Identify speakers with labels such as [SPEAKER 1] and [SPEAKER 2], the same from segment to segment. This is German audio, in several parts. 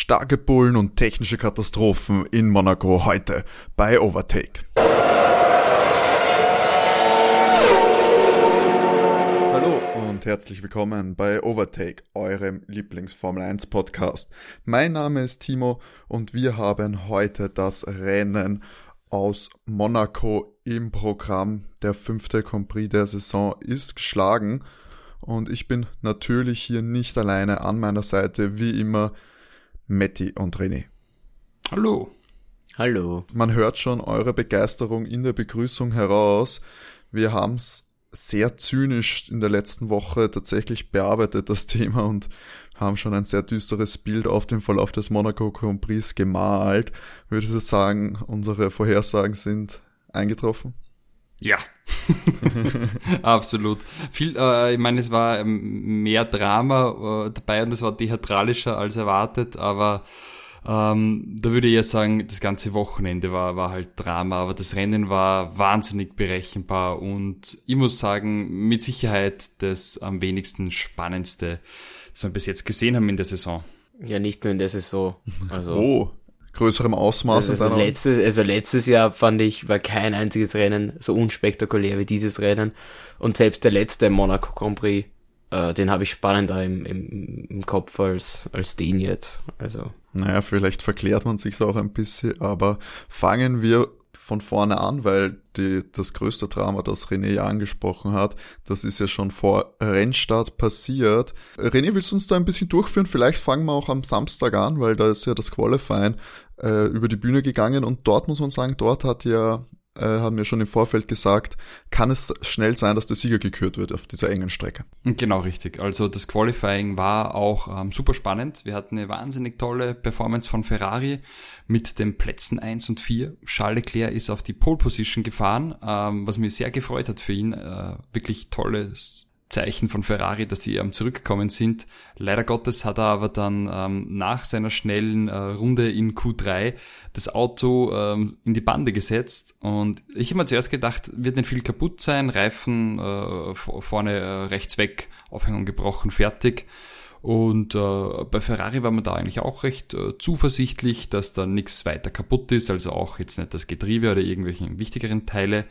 [SPEAKER 1] Starke Bullen und technische Katastrophen in Monaco heute bei Overtake. Hallo und herzlich willkommen bei Overtake, eurem Lieblings-Formel 1 Podcast. Mein Name ist Timo und wir haben heute das Rennen aus Monaco im Programm. Der fünfte Grand Prix der Saison ist geschlagen und ich bin natürlich hier nicht alleine an meiner Seite, wie immer Matti und René.
[SPEAKER 2] Hallo.
[SPEAKER 3] Hallo.
[SPEAKER 1] Man hört schon eure Begeisterung in der Begrüßung heraus. Wir haben es sehr zynisch in der letzten Woche tatsächlich bearbeitet, das Thema, und haben schon ein sehr düsteres Bild auf den Verlauf des Monaco Grand Prix gemalt. Würde ich sagen, unsere Vorhersagen sind eingetroffen?
[SPEAKER 2] Ja, absolut. Viel, äh, ich meine, es war ähm, mehr Drama äh, dabei und es war theatralischer als erwartet, aber ähm, da würde ich ja sagen, das ganze Wochenende war, war halt Drama, aber das Rennen war wahnsinnig berechenbar und ich muss sagen, mit Sicherheit das am wenigsten spannendste, das wir bis jetzt gesehen haben in der Saison.
[SPEAKER 3] Ja, nicht nur in der Saison. Also,
[SPEAKER 1] oh, größerem Ausmaß.
[SPEAKER 3] Also, letzte, also letztes Jahr fand ich, war kein einziges Rennen so unspektakulär wie dieses Rennen. Und selbst der letzte Monaco Grand Prix, äh, den habe ich spannender im, im, im Kopf als, als den jetzt. Also.
[SPEAKER 1] Naja, vielleicht verklärt man sich auch ein bisschen, aber fangen wir von vorne an, weil die, das größte Drama, das René ja angesprochen hat, das ist ja schon vor Rennstart passiert. René, willst du uns da ein bisschen durchführen? Vielleicht fangen wir auch am Samstag an, weil da ist ja das Qualifying äh, über die Bühne gegangen und dort muss man sagen, dort hat ja äh, haben wir schon im Vorfeld gesagt, kann es schnell sein, dass der Sieger gekürt wird auf dieser engen Strecke.
[SPEAKER 2] Genau, richtig. Also das Qualifying war auch ähm, super spannend. Wir hatten eine wahnsinnig tolle Performance von Ferrari mit den Plätzen 1 und 4. Charles Leclerc ist auf die Pole Position gefahren, ähm, was mir sehr gefreut hat für ihn. Äh, wirklich tolles Zeichen von Ferrari, dass sie am Zurückgekommen sind. Leider Gottes hat er aber dann ähm, nach seiner schnellen äh, Runde in Q3 das Auto ähm, in die Bande gesetzt und ich habe mir zuerst gedacht, wird nicht viel kaputt sein, Reifen äh, vorne äh, rechts weg, Aufhängung gebrochen, fertig. Und äh, bei Ferrari war man da eigentlich auch recht äh, zuversichtlich, dass da nichts weiter kaputt ist, also auch jetzt nicht das Getriebe oder irgendwelchen wichtigeren Teile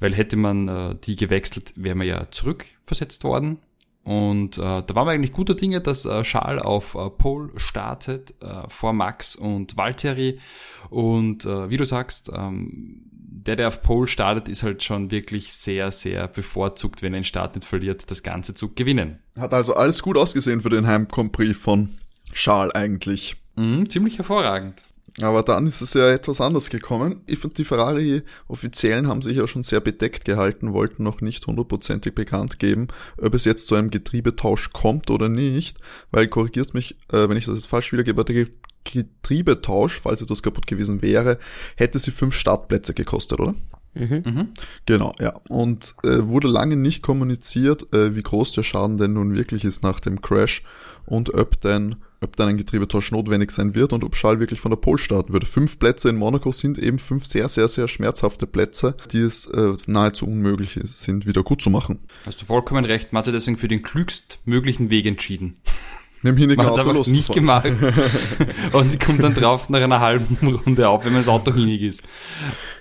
[SPEAKER 2] weil hätte man äh, die gewechselt, wäre man ja zurückversetzt worden. Und äh, da waren wir eigentlich guter Dinge, dass äh, Charles auf äh, Pole startet, äh, vor Max und Valtteri. Und äh, wie du sagst, ähm, der, der auf Pole startet, ist halt schon wirklich sehr, sehr bevorzugt, wenn er den Start nicht verliert, das Ganze zu gewinnen.
[SPEAKER 1] Hat also alles gut ausgesehen für den Heim von Charles eigentlich.
[SPEAKER 2] Mhm, ziemlich hervorragend.
[SPEAKER 1] Aber dann ist es ja etwas anders gekommen. Ich finde, die Ferrari-Offiziellen haben sich ja schon sehr bedeckt gehalten, wollten noch nicht hundertprozentig bekannt geben, ob es jetzt zu einem Getriebetausch kommt oder nicht, weil korrigiert mich, äh, wenn ich das jetzt falsch wiedergebe, der Getriebetausch, falls etwas kaputt gewesen wäre, hätte sie fünf Startplätze gekostet, oder? Mhm. mhm. Genau, ja. Und äh, wurde lange nicht kommuniziert, äh, wie groß der Schaden denn nun wirklich ist nach dem Crash und ob denn, ob dann ein Getriebetausch notwendig sein wird und ob Schall wirklich von der Pole starten würde. Fünf Plätze in Monaco sind eben fünf sehr, sehr, sehr schmerzhafte Plätze, die es äh, nahezu unmöglich sind, wieder gut zu machen.
[SPEAKER 2] Hast du vollkommen recht, Mathe deswegen für den klügstmöglichen Weg entschieden.
[SPEAKER 1] Nimm hier
[SPEAKER 2] man hat einfach nicht gemacht. und kommt dann drauf nach einer halben Runde auf, wenn man das Auto hinig ist.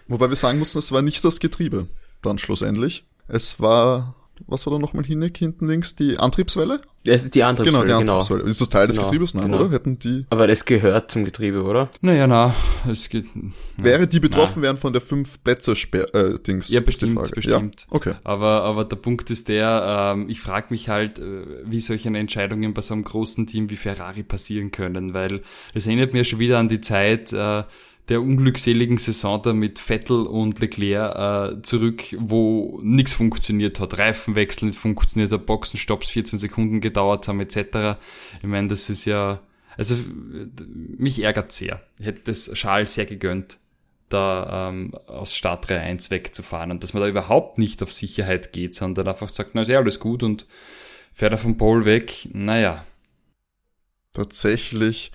[SPEAKER 1] Wobei wir sagen mussten, es war nicht das Getriebe dann schlussendlich. Es war was war da nochmal Hineck hinten links? Die Antriebswelle?
[SPEAKER 3] Das ist die Antriebswelle,
[SPEAKER 1] genau. Die genau. Antriebswelle. Genau. Ist das Teil des genau, Getriebes? Nein, genau. oder? Hätten die...
[SPEAKER 3] Aber das gehört zum Getriebe, oder?
[SPEAKER 2] Naja, na, es geht... Na,
[SPEAKER 1] Wäre die betroffen wären von der fünf Plätze äh, Dings?
[SPEAKER 2] Ja, bestimmt, bestimmt.
[SPEAKER 1] Ja, okay.
[SPEAKER 2] Aber, aber der Punkt ist der, ähm, ich frage mich halt, äh, wie solche Entscheidungen bei so einem großen Team wie Ferrari passieren können, weil es erinnert mir schon wieder an die Zeit, äh, der unglückseligen Saison da mit Vettel und Leclerc äh, zurück, wo nichts funktioniert hat. Reifenwechsel nicht funktioniert hat, Boxenstopps 14 Sekunden gedauert haben etc. Ich meine, das ist ja, also mich ärgert sehr. Hätte es Charles sehr gegönnt, da ähm, aus Startreihe 1 wegzufahren und dass man da überhaupt nicht auf Sicherheit geht, sondern einfach sagt, na ist ja alles gut und fährt er vom Pole weg, naja.
[SPEAKER 1] Tatsächlich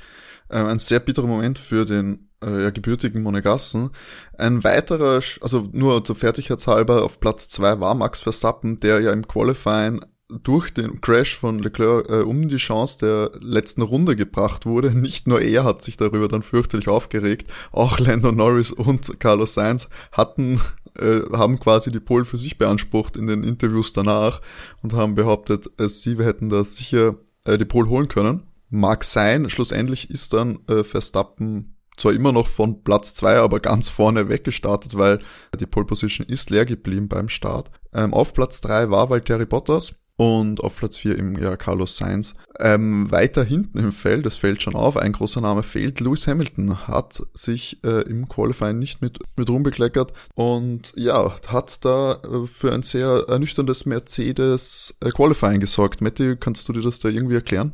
[SPEAKER 1] äh, ein sehr bitterer Moment für den äh, gebürtigen Monegassen. Ein weiterer, also nur zur Fertigkeitshalber auf Platz zwei war Max Verstappen, der ja im Qualifying durch den Crash von Leclerc äh, um die Chance der letzten Runde gebracht wurde. Nicht nur er hat sich darüber dann fürchterlich aufgeregt, auch Lando Norris und Carlos Sainz hatten äh, haben quasi die Pole für sich beansprucht in den Interviews danach und haben behauptet, äh, sie hätten da sicher äh, die Pole holen können. Mag sein, schlussendlich ist dann äh, Verstappen zwar immer noch von Platz zwei, aber ganz vorne weggestartet, weil die Pole Position ist leer geblieben beim Start. Ähm, auf Platz drei war Valtteri Bottas und auf Platz 4 im ja, Carlos Sainz. Ähm, weiter hinten im Feld, das fällt schon auf, ein großer Name fehlt. Lewis Hamilton hat sich äh, im Qualifying nicht mit, mit rumbekleckert und ja, hat da äh, für ein sehr ernüchterndes Mercedes äh, Qualifying gesorgt. Matti, kannst du dir das da irgendwie erklären?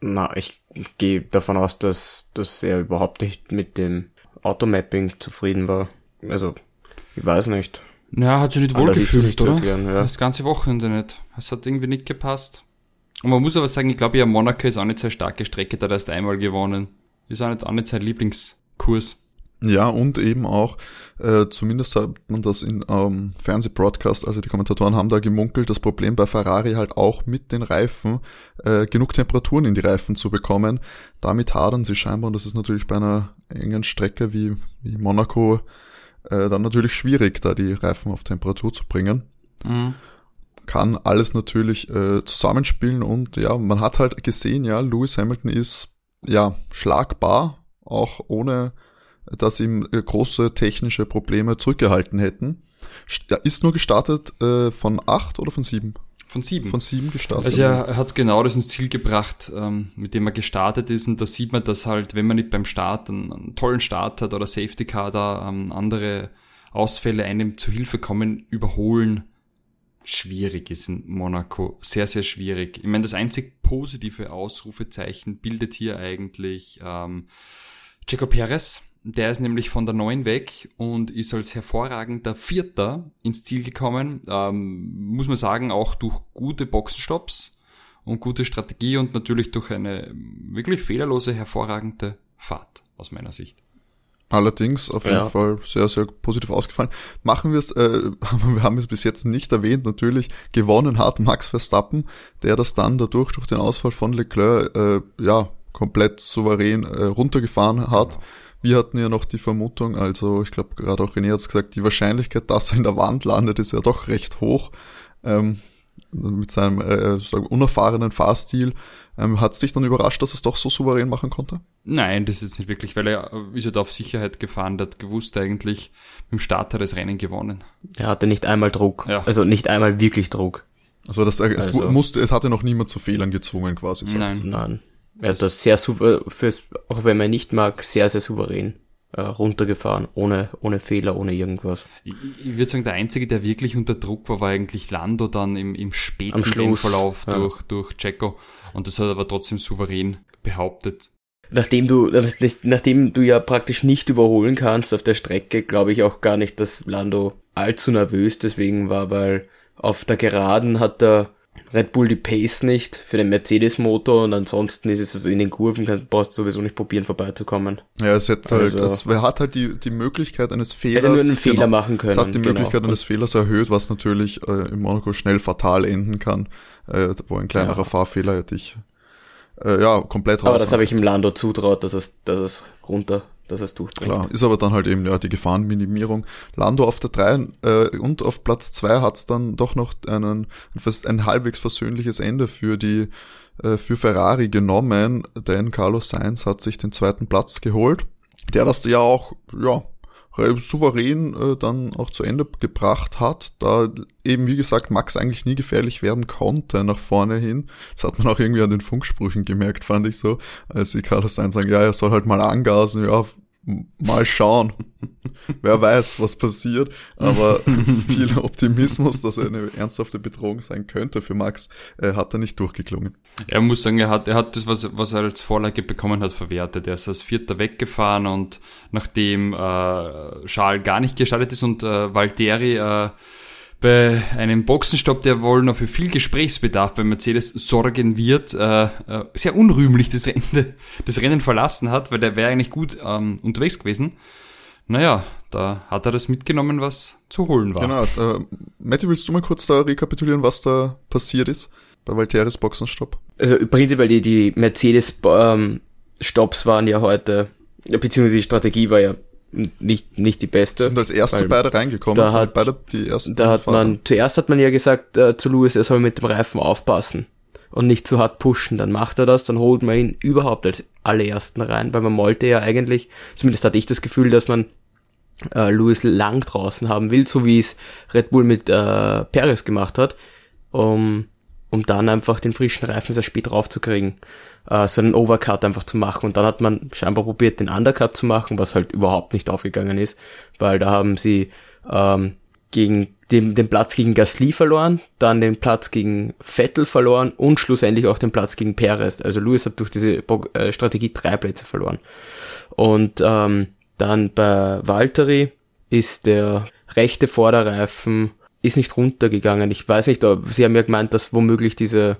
[SPEAKER 3] Na, ich gehe davon aus, dass, dass er überhaupt nicht mit dem Automapping zufrieden war. Also, ich weiß nicht.
[SPEAKER 2] Ja, hat sich nicht wohlgefühlt, oder? Erklären, ja. Das ganze Wochenende nicht. Es hat irgendwie nicht gepasst. Und man muss aber sagen, ich glaube ja, Monaco ist auch nicht sehr starke Strecke, da hat er erst einmal gewonnen. Ist auch nicht, auch nicht sein Lieblingskurs.
[SPEAKER 1] Ja, und eben auch, äh, zumindest hat man das in ähm, Fernsehbroadcast, also die Kommentatoren haben da gemunkelt, das Problem bei Ferrari halt auch mit den Reifen, äh, genug Temperaturen in die Reifen zu bekommen. Damit hadern sie scheinbar und das ist natürlich bei einer engen Strecke wie, wie Monaco äh, dann natürlich schwierig, da die Reifen auf Temperatur zu bringen. Mhm. Kann alles natürlich äh, zusammenspielen und ja, man hat halt gesehen, ja, Lewis Hamilton ist ja schlagbar, auch ohne dass ihm äh, große technische Probleme zurückgehalten hätten. Er ist nur gestartet äh, von acht oder von sieben?
[SPEAKER 2] Von sieben.
[SPEAKER 1] Von sieben gestartet.
[SPEAKER 2] Also er hat genau das ins Ziel gebracht, ähm, mit dem er gestartet ist. Und da sieht man, dass halt, wenn man nicht beim Start einen, einen tollen Start hat oder Safety Car da ähm, andere Ausfälle einem zu Hilfe kommen, überholen schwierig ist in Monaco. Sehr, sehr schwierig. Ich meine, das einzig positive Ausrufezeichen bildet hier eigentlich ähm, Checo Perez, der ist nämlich von der 9 weg und ist als hervorragender Vierter ins Ziel gekommen. Ähm, muss man sagen, auch durch gute Boxenstops und gute Strategie und natürlich durch eine wirklich fehlerlose, hervorragende Fahrt aus meiner Sicht.
[SPEAKER 1] Allerdings auf jeden ja. Fall sehr, sehr positiv ausgefallen. Machen wir es, äh, wir haben es bis jetzt nicht erwähnt, natürlich gewonnen hat Max Verstappen, der das dann dadurch durch den Ausfall von Leclerc äh, ja komplett souverän äh, runtergefahren hat. Genau wir hatten ja noch die Vermutung, also ich glaube gerade auch René hat es gesagt, die Wahrscheinlichkeit, dass er in der Wand landet, ist ja doch recht hoch. Ähm, mit seinem äh, unerfahrenen Fahrstil. Ähm, hat es dich dann überrascht, dass es doch so souverän machen konnte?
[SPEAKER 2] Nein, das ist jetzt nicht wirklich, weil er ist ja da auf Sicherheit gefahren, der hat gewusst eigentlich, mit dem Starter das Rennen gewonnen.
[SPEAKER 3] Er hatte nicht einmal Druck, ja. also nicht einmal wirklich Druck.
[SPEAKER 1] Also, das, also. es musste, es hatte noch niemand zu Fehlern gezwungen quasi.
[SPEAKER 3] Nein. Nein. Er hat das sehr super, fürs, auch wenn man nicht mag, sehr, sehr souverän äh, runtergefahren, ohne, ohne Fehler, ohne irgendwas.
[SPEAKER 2] Ich, ich würde sagen, der Einzige, der wirklich unter Druck war, war eigentlich Lando dann im, im späten Verlauf ja. durch, durch Checo. Und das hat er aber trotzdem souverän behauptet.
[SPEAKER 3] Nachdem du, nachdem du ja praktisch nicht überholen kannst auf der Strecke, glaube ich auch gar nicht, dass Lando allzu nervös deswegen war, weil auf der Geraden hat er Red Bull die Pace nicht für den Mercedes-Motor und ansonsten ist es also in den Kurven, brauchst du sowieso nicht probieren vorbeizukommen.
[SPEAKER 1] Ja, es hat halt, also, es hat halt die, die Möglichkeit eines Fehlers. Hätte
[SPEAKER 3] nur einen Fehler genau, machen können. Es
[SPEAKER 1] hat die genau. Möglichkeit eines Fehlers erhöht, was natürlich äh, im Monaco schnell fatal enden kann, äh, wo ein kleinerer ja. Fahrfehler dich äh, ja komplett
[SPEAKER 3] raus. Aber das habe ich im Lando zutraut, dass es, dass es runter dass es durchbringt.
[SPEAKER 1] Klar, ist aber dann halt eben ja die Gefahrenminimierung. Lando auf der 3 äh, und auf Platz 2 hat es dann doch noch einen, ein halbwegs versöhnliches Ende für die äh, für Ferrari genommen, denn Carlos Sainz hat sich den zweiten Platz geholt, der das ja auch ja souverän äh, dann auch zu Ende gebracht hat, da eben wie gesagt Max eigentlich nie gefährlich werden konnte nach vorne hin. Das hat man auch irgendwie an den Funksprüchen gemerkt, fand ich so, als die Carlos Sainz sagen, ja, er soll halt mal angasen, ja, mal schauen. Wer weiß, was passiert. Aber viel Optimismus, dass er eine ernsthafte Bedrohung sein könnte für Max, äh, hat er nicht durchgeklungen.
[SPEAKER 2] Er muss sagen, er hat, er hat das, was, was er als Vorlage bekommen hat, verwertet. Er ist als Vierter weggefahren und nachdem äh, Charles gar nicht gestartet ist und äh, Valtteri äh, bei einem Boxenstopp, der wohl noch für viel Gesprächsbedarf bei Mercedes sorgen wird, äh, äh, sehr unrühmlich das Rennen, das Rennen verlassen hat, weil der wäre eigentlich gut ähm, unterwegs gewesen. Naja, da hat er das mitgenommen, was zu holen war.
[SPEAKER 1] Genau. Äh, Matty, willst du mal kurz da rekapitulieren, was da passiert ist? bei Valteris Boxenstopp?
[SPEAKER 3] Also prinzipiell die, die Mercedes ähm, Stops waren ja heute, beziehungsweise die Strategie war ja nicht, nicht die beste.
[SPEAKER 1] Und als erste beide reingekommen.
[SPEAKER 3] Da hat, beide die ersten da hat Fahrer. man, zuerst hat man ja gesagt äh, zu Lewis, er soll mit dem Reifen aufpassen und nicht zu hart pushen. Dann macht er das, dann holt man ihn überhaupt als allerersten rein, weil man wollte ja eigentlich, zumindest hatte ich das Gefühl, dass man äh, Lewis lang draußen haben will, so wie es Red Bull mit äh, Perez gemacht hat, um, um dann einfach den frischen Reifen sehr spät raufzukriegen, äh, so einen Overcut einfach zu machen. Und dann hat man scheinbar probiert, den Undercut zu machen, was halt überhaupt nicht aufgegangen ist, weil da haben sie ähm, gegen den, den Platz gegen Gasly verloren, dann den Platz gegen Vettel verloren und schlussendlich auch den Platz gegen Perez. Also Lewis hat durch diese äh, Strategie drei Plätze verloren. Und ähm, dann bei Valtteri ist der rechte Vorderreifen ist nicht runtergegangen. Ich weiß nicht, ob sie haben ja gemeint, dass womöglich diese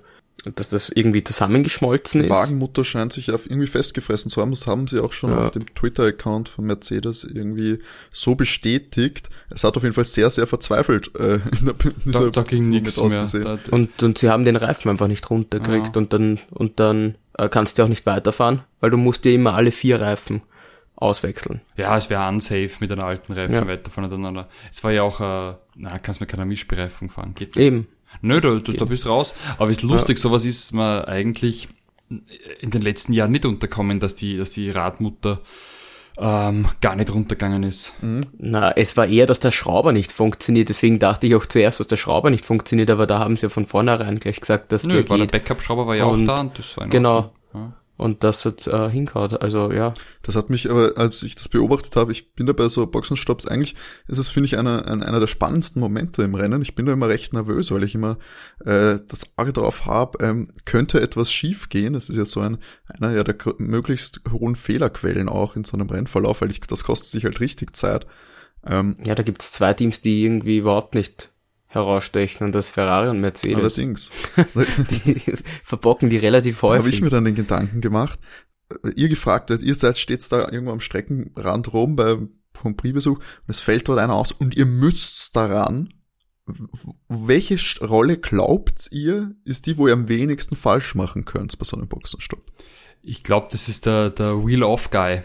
[SPEAKER 3] dass das irgendwie zusammengeschmolzen ist.
[SPEAKER 1] Wagenmutter scheint sich auf irgendwie festgefressen zu haben. Das haben sie auch schon ja. auf dem Twitter-Account von Mercedes irgendwie so bestätigt. Es hat auf jeden Fall sehr, sehr verzweifelt äh, in, der,
[SPEAKER 2] in da, da ging nichts mehr.
[SPEAKER 3] und, und sie haben den Reifen einfach nicht runtergekriegt ja. und dann, und dann äh, kannst du auch nicht weiterfahren, weil du musst dir immer alle vier Reifen auswechseln.
[SPEAKER 2] Ja, es wäre unsafe mit einem alten Reifen ja. weiter voneinander. Es war ja auch, äh, na, kannst mit keiner Mischbereifung fahren. Geht
[SPEAKER 3] nicht. Eben.
[SPEAKER 2] Nö, du, du, da bist raus. Aber ist lustig, ja. sowas ist mir eigentlich in den letzten Jahren nicht unterkommen, dass die, dass die Radmutter ähm, gar nicht runtergegangen ist.
[SPEAKER 3] Mhm. Na, es war eher, dass der Schrauber nicht funktioniert. Deswegen dachte ich auch zuerst, dass der Schrauber nicht funktioniert, aber da haben sie ja von vornherein gleich gesagt, dass
[SPEAKER 2] Nö,
[SPEAKER 3] der
[SPEAKER 2] war geht. der Backup-Schrauber war ja auch da und das war
[SPEAKER 3] Genau. Ja und das hat äh, hinkaut. Also ja.
[SPEAKER 1] Das hat mich aber, als ich das beobachtet habe, ich bin da bei so Boxenstopps, eigentlich ist es, finde ich, einer, einer der spannendsten Momente im Rennen. Ich bin da immer recht nervös, weil ich immer äh, das Auge drauf habe, ähm, könnte etwas schief gehen. Das ist ja so ein, einer ja der möglichst hohen Fehlerquellen auch in so einem Rennverlauf, weil ich, das kostet sich halt richtig Zeit.
[SPEAKER 3] Ähm, ja, da gibt's zwei Teams, die irgendwie überhaupt nicht herausstechen und das Ferrari und Mercedes.
[SPEAKER 1] Allerdings.
[SPEAKER 3] die verbocken die relativ häufig.
[SPEAKER 1] Habe ich mir dann den Gedanken gemacht, ihr gefragt werdet, ihr seid stets da irgendwo am Streckenrand rum bei Grand Prix-Besuch und es fällt dort einer aus und ihr müsst daran. Welche Rolle glaubt ihr, ist die, wo ihr am wenigsten falsch machen könnt bei so einem Boxenstopp?
[SPEAKER 2] Ich glaube, das ist der, der Wheel-Off-Guy,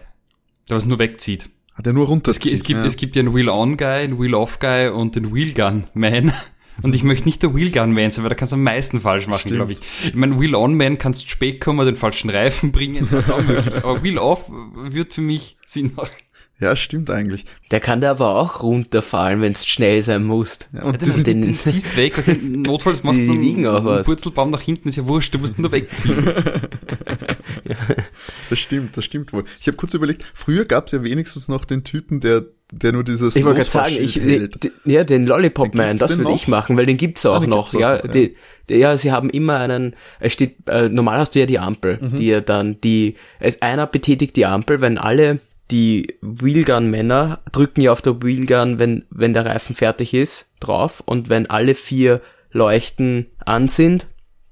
[SPEAKER 2] der was nur wegzieht.
[SPEAKER 1] Hat er nur runterzieht.
[SPEAKER 2] Es, es, gibt, ja. es gibt ja einen Wheel-On-Guy, einen Wheel-Off-Guy und den Wheel-Gun-Man. Und ich möchte nicht der Wheel-Gun-Man sein, weil da kannst du am meisten falsch machen, glaube ich. Ich meine, Wheel-On-Man kannst spät kommen, den falschen Reifen bringen, aber Wheel-Off wird für mich Sinn machen.
[SPEAKER 1] Ja, stimmt eigentlich.
[SPEAKER 3] Der kann da aber auch runterfallen, wenn es schnell sein muss.
[SPEAKER 2] Ja, und ja, den, den, den ziehst weg, was notfalls machst
[SPEAKER 3] du einen, einen
[SPEAKER 2] Purzelbaum nach hinten, ist ja wurscht, du musst nur wegziehen.
[SPEAKER 1] ja. Das stimmt, das stimmt wohl. Ich habe kurz überlegt, früher gab es ja wenigstens noch den Typen, der der nur dieses
[SPEAKER 3] Ich wollte gerade sagen, ich, hält. ja, den Lollipop Man, das würde ich machen, weil den gibt's auch ah, noch. ja, auch, ja. Die, die, ja, sie haben immer einen, es steht, äh, normal hast du ja die Ampel, mhm. die ja dann, die, einer betätigt die Ampel, wenn alle die Wheelgun-Männer drücken ja auf der Wheelgun, wenn, wenn der Reifen fertig ist, drauf und wenn alle vier Leuchten an sind,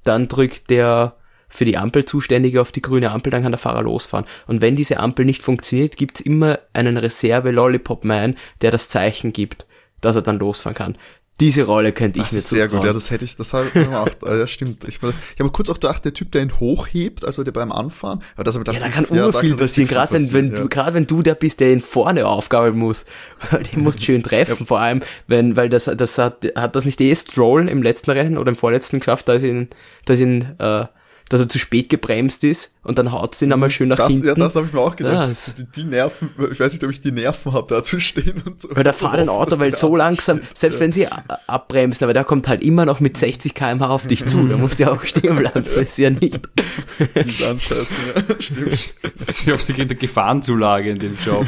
[SPEAKER 3] dann drückt der für die Ampel zuständige auf die grüne Ampel, dann kann der Fahrer losfahren. Und wenn diese Ampel nicht funktioniert, gibt's immer einen Reserve-Lollipop-Man, der das Zeichen gibt, dass er dann losfahren kann diese Rolle könnte ich
[SPEAKER 1] das
[SPEAKER 3] mir
[SPEAKER 1] ist sehr gut, ja, das hätte ich, das habe ich gemacht. ja, stimmt. Ich, ich habe kurz auch gedacht, der Typ, der ihn hochhebt, also der beim Anfahren, aber das habe ich
[SPEAKER 3] gedacht, ja, da kann ja, viel passieren, gerade wenn, wenn ja. du, gerade wenn du der bist, der ihn vorne aufgabeln muss, den musst schön treffen, ja. vor allem, wenn, weil das, das hat, hat das nicht eh Stroll im letzten Rennen oder im vorletzten geschafft, da ist ihn, da ist ihn, äh, dass er zu spät gebremst ist und dann haut sie ihn einmal schön nach
[SPEAKER 1] das,
[SPEAKER 3] hinten.
[SPEAKER 1] Ja, das habe ich mir auch gedacht. Ja, die, die, Nerven, ich weiß nicht, ob ich die Nerven habe, da zu stehen und so.
[SPEAKER 3] Weil da fahrt ein Auto, weil so langsam, selbst ja. wenn sie abbremsen, aber der kommt halt immer noch mit 60 km auf dich zu, da musst du auch stehen bleiben, das ist ja nicht.
[SPEAKER 1] Nicht anscheißen, ja, stimmt.
[SPEAKER 2] Ja oft eine Gefahrenzulage in dem Job.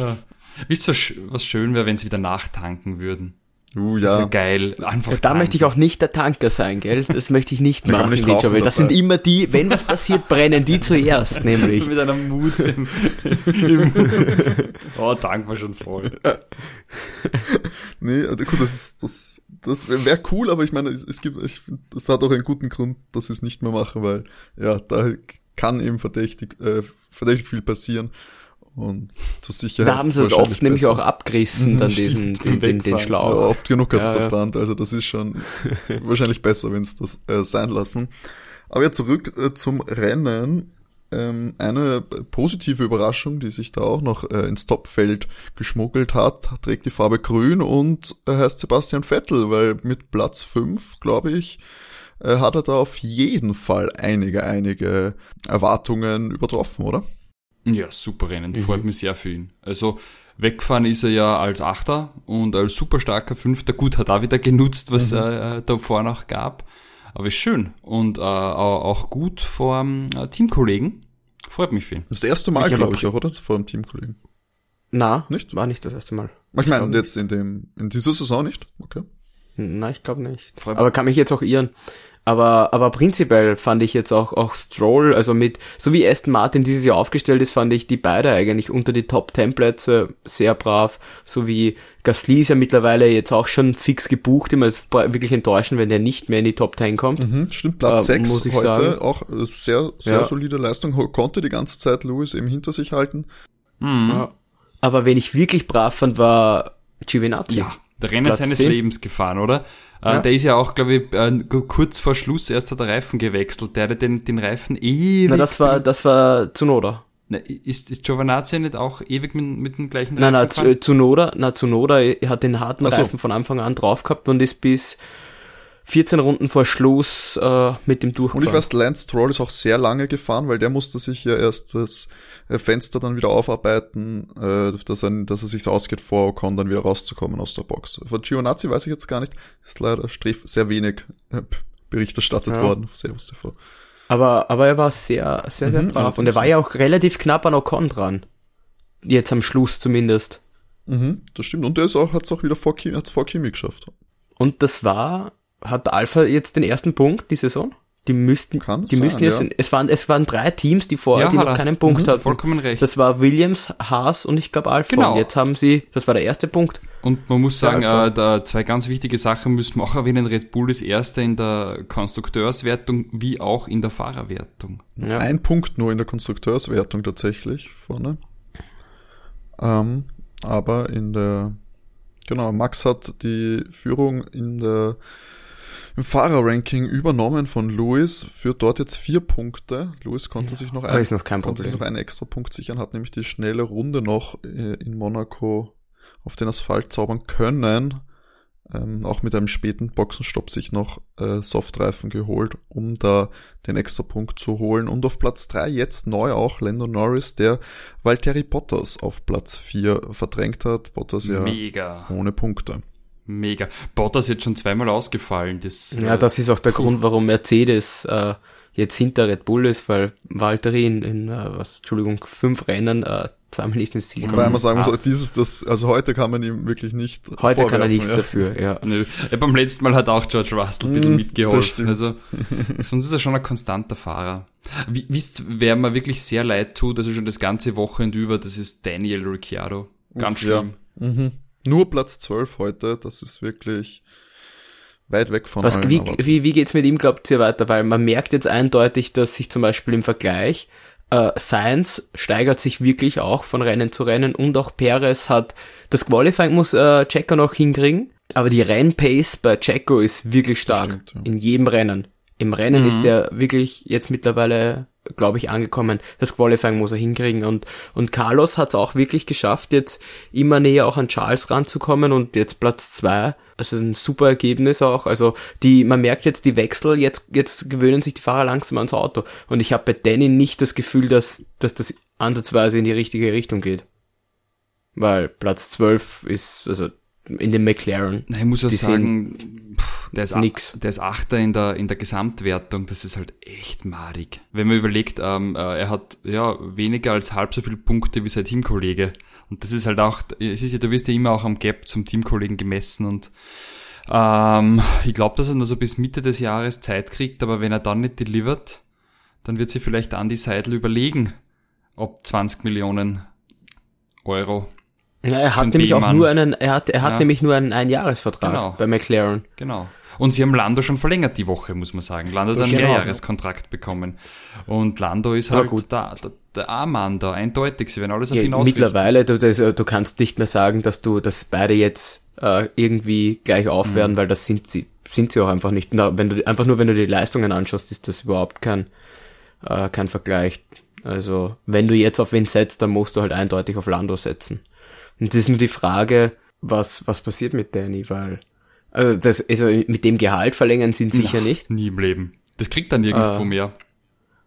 [SPEAKER 2] ja. Wisst ihr, was schön wäre, wenn sie wieder nachtanken würden?
[SPEAKER 1] Uh, ja.
[SPEAKER 2] So geil. Einfach
[SPEAKER 3] ja, da möchte ich auch nicht der Tanker sein, gell? Das möchte ich nicht machen nicht in Job, Das sind immer die, wenn was passiert, brennen die zuerst, nämlich.
[SPEAKER 2] Mit einer Mut im, im Mut. Oh, Tank war schon voll.
[SPEAKER 1] nee, also gut, das ist, das, das wäre cool, aber ich meine, es, es gibt, ich finde, das hat auch einen guten Grund, dass sie es nicht mehr machen, weil, ja, da kann eben verdächtig, äh, verdächtig viel passieren. Und zur Sicherheit.
[SPEAKER 3] Da haben sie
[SPEAKER 1] wahrscheinlich
[SPEAKER 3] oft nämlich
[SPEAKER 1] besser.
[SPEAKER 3] auch abgerissen,
[SPEAKER 1] Mhm,
[SPEAKER 3] dann diesen, den, den, den
[SPEAKER 2] Wegfahren.
[SPEAKER 1] Ja,
[SPEAKER 3] Schlauch.
[SPEAKER 1] oft genug hat's
[SPEAKER 3] Ja,
[SPEAKER 1] da
[SPEAKER 3] ja.
[SPEAKER 1] Brand, also das ist schon wahrscheinlich besser, wenn es das äh, sein lassen. Aber ja, zurück äh, zum Rennen. Ähm, eine positive Überraschung, die sich da auch noch äh, ins Topfeld geschmuggelt hat, trägt die Farbe grün und äh, heißt Sebastian Vettel, weil mit Platz 5, glaube ich, äh, hat er da auf jeden Fall einige, einige Erwartungen übertroffen, oder?
[SPEAKER 2] Ja, super Rennen,
[SPEAKER 3] Mhm.
[SPEAKER 2] freut mich sehr für ihn. Also wegfahren ist er ja als Achter und als super starker Fünfter. Gut, hat auch wieder genutzt, was
[SPEAKER 1] Mhm.
[SPEAKER 2] äh, da vorher noch gab. Aber ist schön und äh, au- auch gut vor ähm, Teamkollegen. Freut mich für ihn.
[SPEAKER 1] Das erste Mal, glaube ich, auch, oder? Vor dem Teamkollegen.
[SPEAKER 3] Na,
[SPEAKER 1] Nicht?
[SPEAKER 3] war nicht das erste Mal.
[SPEAKER 1] Ich meine,
[SPEAKER 3] glaub
[SPEAKER 1] jetzt in dem, in dieser Saison nicht? Okay.
[SPEAKER 3] Na, ich glaube nicht.
[SPEAKER 2] Freut
[SPEAKER 3] Aber kann mich jetzt auch irren. Aber, aber prinzipiell fand ich jetzt auch, auch Stroll, also mit, so wie Aston Martin dieses Jahr aufgestellt ist, fand ich die beide eigentlich unter die Top 10 Plätze sehr brav. So wie Gasly ist ja mittlerweile jetzt auch schon fix gebucht. Immer ist wirklich enttäuschend, wenn der nicht mehr in die Top 10 kommt.
[SPEAKER 1] Mhm, stimmt, Platz
[SPEAKER 3] Äh,
[SPEAKER 1] 6
[SPEAKER 3] muss ich
[SPEAKER 1] heute,
[SPEAKER 3] sagen.
[SPEAKER 1] auch äh, sehr, sehr
[SPEAKER 3] Ja.
[SPEAKER 1] solide Leistung, konnte die ganze Zeit Lewis eben hinter sich halten.
[SPEAKER 2] Mhm.
[SPEAKER 3] Ja. Aber wen ich wirklich brav fand, war Giovinazzi.
[SPEAKER 2] Ja, der Renner
[SPEAKER 3] Platz
[SPEAKER 2] seines
[SPEAKER 3] 10.
[SPEAKER 2] Lebens gefahren, oder? Äh,
[SPEAKER 3] Ja.
[SPEAKER 2] Der ist ja auch, glaube ich, äh, kurz vor Schluss erst hat der Reifen gewechselt. Der hat den, den Reifen ewig.
[SPEAKER 3] Na, das war, das war Tsunoda.
[SPEAKER 2] Na, ist, ist Giovanazzi nicht auch ewig mit, mit dem gleichen
[SPEAKER 3] Nein, nein? Tsu- Tsunoda, na, Tsunoda hat den harten
[SPEAKER 1] so.
[SPEAKER 3] Reifen von Anfang an drauf gehabt und ist bis 14 Runden vor Schluss äh, mit dem
[SPEAKER 1] Und
[SPEAKER 3] durchgefahren.
[SPEAKER 1] ich weiß, Lance Stroll ist auch sehr lange gefahren, weil der musste sich ja erst das äh, Fenster dann wieder aufarbeiten, äh, dass, er, dass er sich ausgeht, vor Ocon dann wieder rauszukommen aus der Box. Von Giovinazzi weiß ich jetzt gar nicht, ist leider sehr wenig äh, Bericht erstattet
[SPEAKER 3] Ja.
[SPEAKER 1] worden auf Servus TV.
[SPEAKER 3] aber, aber er war sehr, sehr, sehr
[SPEAKER 1] Mhm,
[SPEAKER 3] brav. Und er war ja auch relativ knapp an Ocon dran. Jetzt am Schluss zumindest.
[SPEAKER 1] Mhm, das stimmt. Und der ist auch, hat es auch wieder vor, Kimi, hat's vor Kimi geschafft.
[SPEAKER 3] Und das war, hat Alpha jetzt den ersten Punkt die Saison? Die müssten,
[SPEAKER 1] Kann
[SPEAKER 3] die
[SPEAKER 1] sein,
[SPEAKER 3] müssen jetzt,
[SPEAKER 1] ja.
[SPEAKER 3] es waren, es waren drei Teams, die vorher,
[SPEAKER 2] Ja,
[SPEAKER 3] die noch keinen Punkt
[SPEAKER 2] Mhm,
[SPEAKER 3] hatten.
[SPEAKER 2] vollkommen recht.
[SPEAKER 3] Das war Williams, Haas und ich glaube Alpha.
[SPEAKER 2] Genau.
[SPEAKER 3] Und jetzt haben sie, das war der erste Punkt.
[SPEAKER 2] Und man muss sagen, äh, da zwei ganz wichtige Sachen müssen wir auch erwähnen. Red Bull ist erster in der Konstrukteurswertung wie auch in der Fahrerwertung.
[SPEAKER 3] Ja.
[SPEAKER 1] Ein Punkt nur in der Konstrukteurswertung tatsächlich vorne. Ähm, aber in der, genau, Max hat die Führung in der, im Fahrerranking übernommen von Lewis, führt dort jetzt vier Punkte. Lewis konnte sich noch, ein,
[SPEAKER 3] ist noch kein
[SPEAKER 1] konnte sich noch einen extra Punkt sichern, hat nämlich die schnelle Runde noch äh, in Monaco auf den Asphalt zaubern können. Ähm, auch mit einem späten Boxenstopp sich noch äh, Softreifen geholt, um da den extra Punkt zu holen. Und auf Platz drei jetzt neu auch Lando Norris, der Valtteri Bottas auf Platz vier verdrängt hat. Bottas ja
[SPEAKER 2] Mega,
[SPEAKER 1] ohne Punkte.
[SPEAKER 2] Mega. Bottas jetzt schon zweimal ausgefallen. Das,
[SPEAKER 3] Ja,
[SPEAKER 2] äh,
[SPEAKER 3] das ist auch der Grund, warum Mercedes äh, jetzt hinter Red Bull ist, weil Valtteri in, in äh, was, Entschuldigung, fünf Rennen äh, zweimal nicht ins Ziel
[SPEAKER 1] Wobei
[SPEAKER 3] kommt.
[SPEAKER 1] man sagen muss,
[SPEAKER 2] Ah.
[SPEAKER 1] dieses, das, also heute kann man ihm wirklich nicht
[SPEAKER 3] Heute kann er nichts
[SPEAKER 1] ja.
[SPEAKER 3] dafür, ja.
[SPEAKER 2] Nö. Ja, beim letzten Mal hat auch George Russell ein bisschen
[SPEAKER 1] das
[SPEAKER 2] mitgeholfen. Also, sonst ist er schon ein konstanter Fahrer. Wie, wisst, wer mir wirklich sehr leid tut, also schon das ganze Wochenende über, das ist Daniel Ricciardo. Ganz
[SPEAKER 1] Uff, ja.
[SPEAKER 2] schlimm.
[SPEAKER 1] Mhm. Nur Platz 12 heute, das ist wirklich weit weg von
[SPEAKER 3] Was,
[SPEAKER 1] allen
[SPEAKER 3] wie, wie, wie geht's mit ihm, glaubt ihr, weiter? Weil man merkt jetzt eindeutig, dass sich zum Beispiel im Vergleich äh, Sainz steigert sich wirklich auch von Rennen zu Rennen und auch Perez hat, das Qualifying muss äh, Checo noch hinkriegen, aber die Rennpace bei Checo ist wirklich stark.
[SPEAKER 1] stimmt, ja.
[SPEAKER 3] In jedem Rennen. Im Rennen
[SPEAKER 2] Mhm.
[SPEAKER 3] ist er wirklich jetzt mittlerweile, glaube ich, angekommen. Das Qualifying muss er hinkriegen und, und Carlos hat es auch wirklich geschafft, jetzt immer näher auch an Charles ranzukommen und jetzt Platz zwei. Also ein super Ergebnis auch. Also die, man merkt jetzt die Wechsel, jetzt, jetzt gewöhnen sich die Fahrer langsam ans Auto. Und ich habe bei Danny nicht das Gefühl, dass, dass das ansatzweise in die richtige Richtung geht. Weil Platz 12 ist, also in dem McLaren.
[SPEAKER 2] Na, ich muss ja sagen, pff, der, ist
[SPEAKER 3] nix.
[SPEAKER 2] Der ist Achter in der, in der Gesamtwertung, das ist halt echt madig. Wenn man überlegt, ähm, äh, er hat ja weniger als halb so viele Punkte wie sein Teamkollege. Und das ist halt auch, es ist ja, du wirst ja immer auch am Gap zum Teamkollegen gemessen und ähm, ich glaube, dass er nur so bis Mitte des Jahres Zeit kriegt, aber wenn er dann nicht delivert, dann wird sie vielleicht Andy Seidel überlegen, ob 20 Millionen Euro
[SPEAKER 3] Ja, er hat nämlich auch nur einen, er hat, er hat
[SPEAKER 2] Ja.
[SPEAKER 3] nämlich nur einen Einjahresvertrag
[SPEAKER 2] Genau.
[SPEAKER 3] bei McLaren.
[SPEAKER 2] Genau. Und sie haben Lando schon verlängert die Woche, muss man sagen. Lando hat einen
[SPEAKER 3] genau.
[SPEAKER 2] Mehrjahreskontrakt bekommen. Und Lando ist halt
[SPEAKER 3] gut.
[SPEAKER 2] da, da, der A-Mann da, eindeutig, sie werden alles auf
[SPEAKER 3] Ja,
[SPEAKER 2] ihn ausrichten.
[SPEAKER 3] mittlerweile, du, das, du kannst nicht mehr sagen, dass du, dass beide jetzt äh, irgendwie gleich aufwerden, weil das sind sie, sind sie auch einfach nicht. Na, wenn du einfach nur, wenn du die Leistungen anschaust, ist das überhaupt kein, äh, kein Vergleich. Also, wenn du jetzt auf wen setzt, dann musst du halt eindeutig auf Lando setzen. Und das ist nur die Frage, was, was passiert mit Danny, weil, also das, also mit dem Gehalt verlängern sind sicher nicht.
[SPEAKER 2] Nie im Leben. Das kriegt dann nirgendwo
[SPEAKER 3] Ah.
[SPEAKER 2] mehr.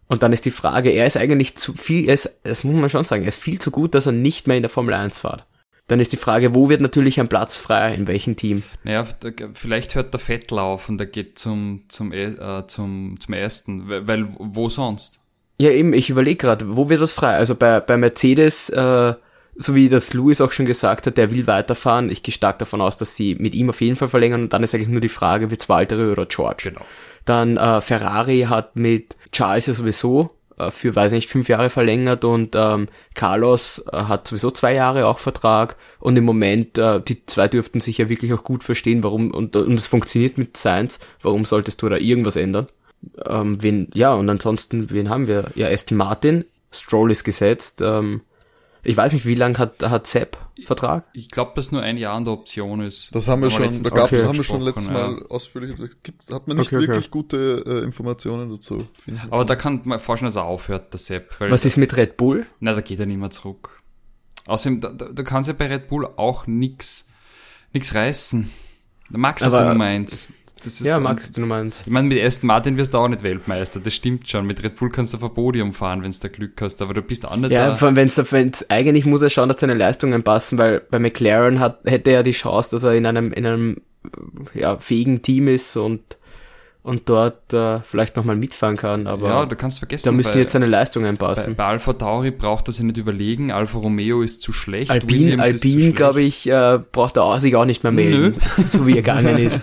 [SPEAKER 3] Und dann ist die Frage, er ist eigentlich zu viel, er ist, das muss man schon sagen, er ist viel zu gut, dass er nicht mehr in der Formel 1 fährt. Dann ist die Frage, wo wird natürlich ein Platz frei, in welchem Team?
[SPEAKER 2] Naja, vielleicht hört der Vettel auf und der geht zum, zum, E- äh, zum, zum ersten, weil, weil wo sonst?
[SPEAKER 3] Ja, eben, ich überlege gerade, wo wird was frei? Also bei, bei Mercedes, äh, so wie das Lewis auch schon gesagt hat, der will weiterfahren. Ich gehe stark davon aus, dass sie mit ihm auf jeden Fall verlängern und dann ist eigentlich nur die Frage, wird's Valtteri oder George?
[SPEAKER 2] Genau.
[SPEAKER 3] Dann äh, Ferrari hat mit Charles ja sowieso äh, für, weiß nicht, fünf Jahre verlängert und ähm, Carlos äh, hat sowieso zwei Jahre auch Vertrag und im Moment, äh, die zwei dürften sich ja wirklich auch gut verstehen, warum, und, und es funktioniert mit Science, warum solltest du da irgendwas ändern? Ähm, wen, ja, und ansonsten, wen haben wir? Ja, Aston Martin, Stroll ist gesetzt, ähm, ich weiß nicht, wie lang hat, hat Sepp Vertrag?
[SPEAKER 2] Ich glaube, dass nur ein Jahr an der Option ist.
[SPEAKER 1] Das haben wir schon, da gab,
[SPEAKER 3] okay.
[SPEAKER 1] haben wir schon letztes
[SPEAKER 2] ja.
[SPEAKER 1] Mal ausführlich, da gibt, hat man nicht
[SPEAKER 3] Okay, okay.
[SPEAKER 1] wirklich gute äh, Informationen dazu.
[SPEAKER 2] Aber da kann man vorstellen, dass er aufhört, der Sepp. Weil,
[SPEAKER 3] Was ist mit Red Bull?
[SPEAKER 2] Na, da geht er nicht mehr zurück. Außerdem, da, da, da kannst ja bei Red Bull auch nix, nix reißen. Der Max ist
[SPEAKER 3] Aber-
[SPEAKER 2] der Nummer eins. Das ist
[SPEAKER 3] Ja, Max, du meinst.
[SPEAKER 2] Ich meine, mit Aston Martin wirst du auch nicht Weltmeister, das stimmt schon. Mit Red Bull kannst du auf ein Podium fahren, wenn du da Glück hast, aber du bist auch nicht
[SPEAKER 3] Ja,
[SPEAKER 2] da.
[SPEAKER 3] vor allem, wenn's, wenn's, eigentlich muss er schauen, dass seine Leistungen passen, weil bei McLaren hat, hätte er die Chance, dass er in einem, in einem, ja, fähigen Team ist und, und dort, äh, vielleicht nochmal mitfahren kann, aber
[SPEAKER 2] ja, du kannst vergessen,
[SPEAKER 3] da müssen
[SPEAKER 2] bei,
[SPEAKER 3] jetzt seine Leistungen
[SPEAKER 2] bei,
[SPEAKER 3] passen.
[SPEAKER 2] bei Alpha Tauri braucht er sich nicht überlegen, Alfa Romeo ist zu schlecht,
[SPEAKER 3] Alpin, Alpin, glaube ich, äh, braucht er auch, sich auch nicht mehr melden, so wie er gegangen ist.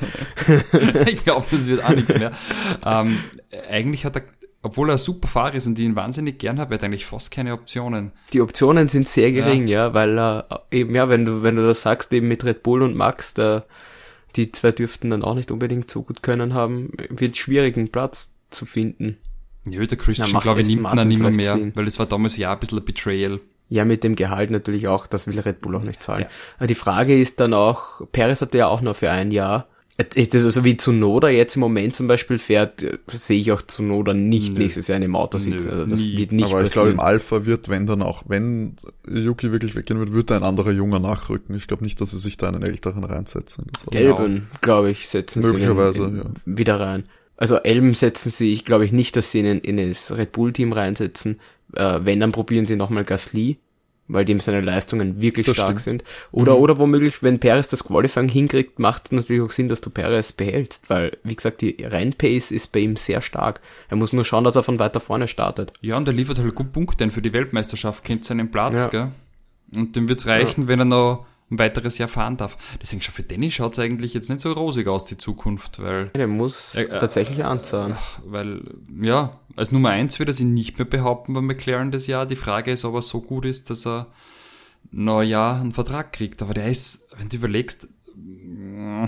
[SPEAKER 2] ich glaube, das wird auch nichts mehr. ähm, eigentlich hat er, obwohl er super Fahrer ist und ich ihn wahnsinnig gern habe, er hat eigentlich fast keine Optionen.
[SPEAKER 3] Die Optionen sind sehr gering, ja, weil äh, eben, ja, wenn du, wenn du das sagst, eben mit Red Bull und Max, da, die zwei dürften dann auch nicht unbedingt so gut können haben, wird schwierig, einen Platz zu finden.
[SPEAKER 2] Ja, der Christian,
[SPEAKER 3] macht
[SPEAKER 2] glaube ich, nimmt ihn nicht mehr,
[SPEAKER 3] Sinn.
[SPEAKER 2] weil das war damals ja ein bisschen ein Betrayal.
[SPEAKER 3] Ja, mit dem Gehalt natürlich auch, das will Red Bull auch nicht zahlen. Aber Die Frage ist dann auch, Perez hatte ja auch nur für ein Jahr. Ist das also wie Zunoda jetzt im Moment zum Beispiel fährt, äh, sehe ich auch Zunoda nicht
[SPEAKER 2] Nö.
[SPEAKER 3] nächstes Jahr in dem Auto sitzen.
[SPEAKER 2] Nö,
[SPEAKER 3] Also das
[SPEAKER 2] nie.
[SPEAKER 3] wird nicht
[SPEAKER 1] Aber ich glaube, im Alpha wird, wenn dann auch, wenn Yuki wirklich weggehen wird, wird ein anderer Junger nachrücken. Ich glaube nicht, dass sie sich da einen älteren reinsetzen.
[SPEAKER 3] Gelben, glaube ich, setzen sie
[SPEAKER 1] Möglicherweise,
[SPEAKER 3] in, in,
[SPEAKER 1] ja.
[SPEAKER 3] wieder rein. Also Elben setzen sie, ich glaube ich nicht, dass sie in, in das Red Bull Team reinsetzen. Äh, wenn, dann probieren sie nochmal Gasly, weil dem seine Leistungen wirklich
[SPEAKER 1] Das
[SPEAKER 3] stark
[SPEAKER 1] stimmt.
[SPEAKER 3] sind. Oder, oder womöglich, wenn Perez das Qualifying hinkriegt, macht es natürlich auch Sinn, dass du Perez behältst, weil, wie gesagt, die Rennpace ist bei ihm sehr stark. Er muss nur schauen, dass er von weiter vorne startet.
[SPEAKER 2] Ja, und er liefert halt gut Punkte denn für die Weltmeisterschaft, kennt seinen Platz,
[SPEAKER 3] Ja.
[SPEAKER 2] gell? Und dem wird's reichen, wenn er noch ein weiteres Jahr fahren darf. Deswegen schon für Danny schaut's eigentlich jetzt nicht so rosig aus, die Zukunft, weil,
[SPEAKER 3] Er muss
[SPEAKER 2] Äh, äh,
[SPEAKER 3] tatsächlich anzahlen.
[SPEAKER 2] weil, ja, als Nummer eins wird er sich nicht mehr behaupten bei McLaren das Jahr. Die Frage ist, ob er so gut ist, dass er ein Jahr einen Vertrag kriegt. Aber der ist, wenn du überlegst, mm,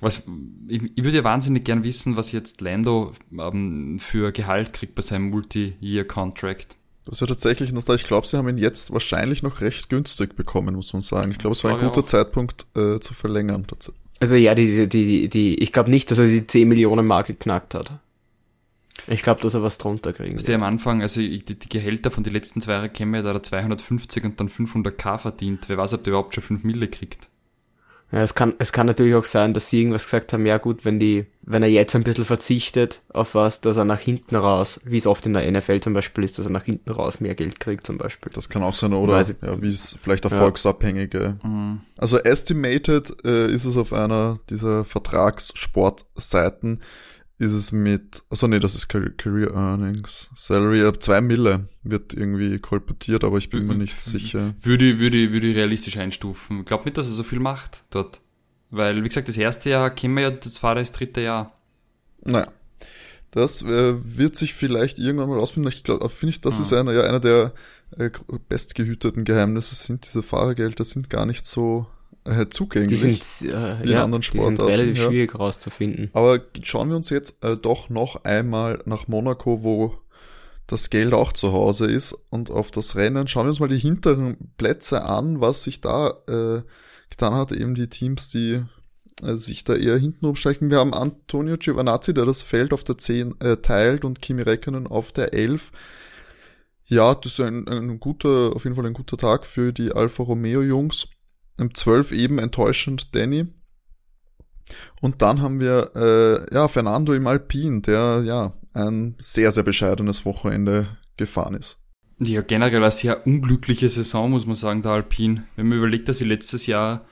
[SPEAKER 2] was, ich, ich würde ja wahnsinnig gern wissen, was jetzt Lando ähm, für Gehalt kriegt bei seinem Multi-Year-Contract.
[SPEAKER 1] Das wird tatsächlich, ich glaube, sie haben ihn jetzt wahrscheinlich noch recht günstig bekommen, muss man sagen. Ich glaube, es war ein guter
[SPEAKER 2] auch.
[SPEAKER 1] Zeitpunkt äh, zu verlängern.
[SPEAKER 3] Also ja, die, die, die, die ich glaube nicht, dass er die 10 Millionen Marke geknackt hat. Ich glaube, dass er was drunter kriegen
[SPEAKER 2] Was
[SPEAKER 3] wird.
[SPEAKER 2] der am Anfang, also ich- die, die Gehälter von den letzten zwei Jahren kennen wir, da hat er 250 und dann 500k verdient. Wer weiß, ob der überhaupt schon 5 Mille kriegt.
[SPEAKER 3] Ja, es kann, es kann natürlich auch sein, dass sie irgendwas gesagt haben, ja gut, wenn die, wenn er jetzt ein bisschen verzichtet auf was, dass er nach hinten raus, wie es oft in der NFL zum Beispiel ist, dass er nach hinten raus mehr Geld kriegt zum Beispiel.
[SPEAKER 1] Das kann auch sein, oder
[SPEAKER 3] Weiß ich-
[SPEAKER 1] ja, wie es vielleicht erfolgsabhängige.
[SPEAKER 2] Mhm.
[SPEAKER 1] Also estimated äh, ist es auf einer dieser Vertragssportseiten, ist es mit, also nee, das ist Car- Career Earnings, Salary ab zwei Mille wird irgendwie kolportiert, aber ich bin mir nicht sicher.
[SPEAKER 2] Würde, ich- würde, würde realistisch einstufen. Ich glaube nicht, dass er so viel macht dort. Weil, wie gesagt, das erste Jahr kennen wir ja, das war das dritte Jahr.
[SPEAKER 1] Naja. Das äh, wird sich vielleicht irgendwann mal ausfinden. Ich glaube, finde ich, das
[SPEAKER 2] Mhm.
[SPEAKER 1] ist einer, ja, einer der äh, bestgehüteten Geheimnisse sind, diese Fahrergelder sind gar nicht so äh,
[SPEAKER 3] Die
[SPEAKER 1] zugänglich.
[SPEAKER 3] sind, äh,
[SPEAKER 1] Wie in
[SPEAKER 3] ja,
[SPEAKER 1] anderen
[SPEAKER 3] die sind
[SPEAKER 1] Sportarten,
[SPEAKER 3] relativ
[SPEAKER 1] ja.
[SPEAKER 3] schwierig rauszufinden.
[SPEAKER 1] Aber schauen wir uns jetzt äh, doch noch einmal nach Monaco, wo das Geld auch zu Hause ist und auf das Rennen. Schauen wir uns mal die hinteren Plätze an, was sich da äh, getan hat. Eben die Teams, die äh, sich da eher hinten umsteigen. Wir haben Antonio Giovanazzi, der das Feld auf der 10 äh, teilt und Kimi Räikkönen auf der 11. Ja, das ist ein, ein guter, auf jeden Fall ein guter Tag für die Alfa Romeo Jungs. Im 12 eben enttäuschend Danny. Und dann haben wir äh, ja Fernando im Alpin, der ja ein sehr, sehr bescheidenes Wochenende gefahren ist.
[SPEAKER 2] Ja, generell eine sehr unglückliche Saison, muss man sagen, der Alpin. Wenn man überlegt, dass sie letztes Jahr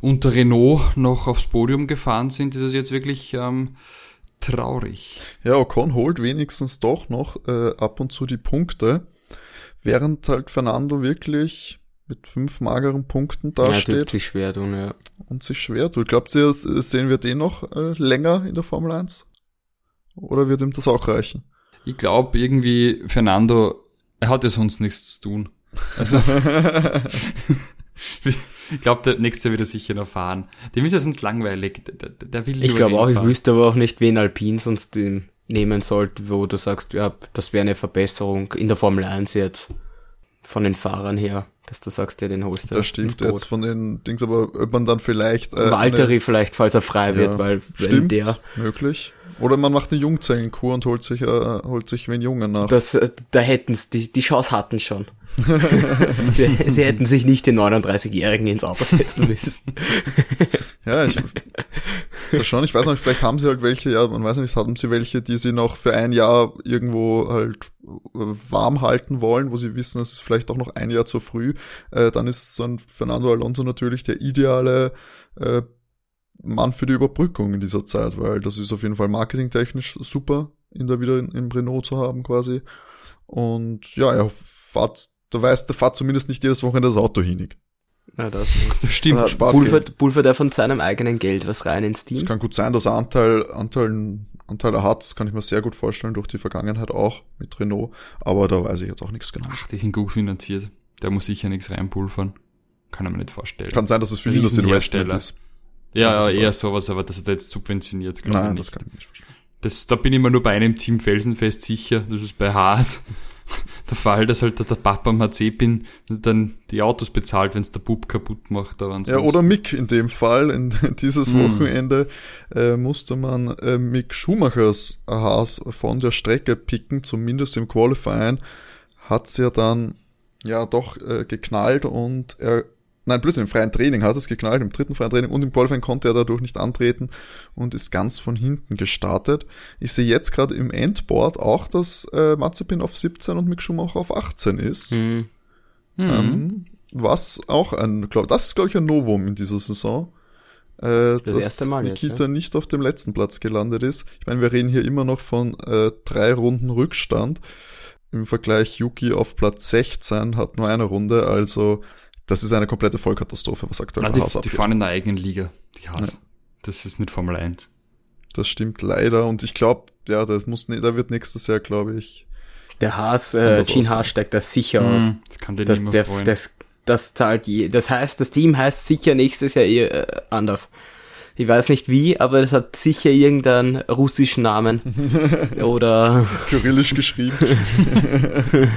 [SPEAKER 2] unter Renault noch aufs Podium gefahren sind, ist es jetzt wirklich ähm, traurig.
[SPEAKER 1] Ja, Ocon holt wenigstens doch noch äh, ab und zu die Punkte, während halt Fernando wirklich mit fünf mageren Punkten dasteht. Ja,
[SPEAKER 3] sich schwer tun, ja.
[SPEAKER 1] Und sich schwer tut. Glaubt ihr, sehen wir den noch äh, länger in der Formel 1? Oder wird ihm das auch reichen?
[SPEAKER 2] Ich glaube irgendwie, Fernando, er hat ja sonst nichts zu tun. Also, ich glaube, der nächste wird er sicher noch fahren. Dem ist ja sonst langweilig. Der, der
[SPEAKER 3] will Ich glaube auch, fahren. ich wüsste aber auch nicht, wen Alpin sonst nehmen sollte, wo du sagst, ja, das wäre eine Verbesserung in der Formel 1 jetzt. Von den Fahrern her, dass du sagst, ja, den holst
[SPEAKER 1] du. Das stimmt jetzt von den Dings, aber ob man dann vielleicht.
[SPEAKER 3] Äh, Walteri vielleicht, falls er frei ja, wird, weil wenn
[SPEAKER 1] stimmt,
[SPEAKER 3] der.
[SPEAKER 1] Möglich. Oder man macht eine Jungzellenkur und holt sich, äh, holt sich wen Jungen nach.
[SPEAKER 3] Das, äh, da hätten's, die, die Chance hatten schon. Sie hätten sich nicht den 39-Jährigen ins Auto setzen müssen.
[SPEAKER 1] ja, ich, das schon, ich weiß nicht, vielleicht haben sie halt welche, ja, man weiß nicht, haben sie welche, die sie noch für ein Jahr irgendwo halt äh, warm halten wollen, wo sie wissen, es ist vielleicht auch noch ein Jahr zu früh, äh, dann ist so ein Fernando Alonso natürlich der ideale äh, Mann für die Überbrückung in dieser Zeit, weil das ist auf jeden Fall marketingtechnisch super, ihn da wieder in, im Renault zu haben quasi. Und ja, er fährt, du weißt, der fährt zumindest nicht jedes Wochenende das Auto hinig.
[SPEAKER 3] Ja, das, das stimmt. Aber pulvert, pulvert er von seinem eigenen Geld was rein ins Team?
[SPEAKER 1] Es kann gut sein, dass er Anteil, Anteil, Anteil hat. Das kann ich mir sehr gut vorstellen, durch die Vergangenheit auch mit Renault. Aber da weiß ich jetzt auch nichts genau.
[SPEAKER 2] Ach, die sind gut finanziert. Der muss sicher nichts reinpulvern. Kann er mir nicht vorstellen.
[SPEAKER 1] Kann sein, dass es für ihn das Investment ist.
[SPEAKER 2] Ja, also eher sowas, aber dass er da jetzt subventioniert.
[SPEAKER 1] Nein, das kann ich nicht verstehen.
[SPEAKER 2] Das, da bin ich mir nur bei einem Team felsenfest sicher, das ist bei Haas. der Fall, dass halt der Papa Mazepin dann die Autos bezahlt, wenn es der Bub kaputt macht. Aber
[SPEAKER 1] ja, oder Mick in dem Fall. In dieses mm. Wochenende äh, musste man äh, Mick Schumachers Haas von der Strecke picken, zumindest im Qualifying. Hat's ja dann ja doch äh, geknallt und er Nein, plötzlich im freien Training hat es geknallt, im dritten freien Training und im Qualifying konnte er dadurch nicht antreten und ist ganz von hinten gestartet. Ich sehe jetzt gerade im Endboard auch, dass äh, Mazepin auf 17 und Mick Schumacher auf 18 ist. Mhm. Ähm, was auch ein, glaube das ist glaube ich ein Novum in dieser Saison. Äh, das erste Mal Nikita jetzt, ja? nicht auf dem letzten Platz gelandet ist. Ich meine, wir reden hier immer noch von äh, drei Runden Rückstand. Im Vergleich Yuki auf Platz 16 hat nur eine Runde, also das ist eine komplette Vollkatastrophe, was aktuell
[SPEAKER 2] Na, Haas Die fahren in der eigenen Liga, die Haas. Ja. Das ist nicht Formel 1.
[SPEAKER 1] Das stimmt leider und ich glaube, ja, das muss, da wird nächstes Jahr, glaube ich.
[SPEAKER 3] Der Haas, äh, Gene Haas steigt da sicher mhm, aus.
[SPEAKER 2] Das kann den das, der, freuen.
[SPEAKER 3] Das, das zahlt je, das heißt, das Team heißt sicher nächstes Jahr eh, äh, anders. Ich weiß nicht wie, aber es hat sicher irgendeinen russischen Namen. Oder.
[SPEAKER 1] Kyrillisch geschrieben.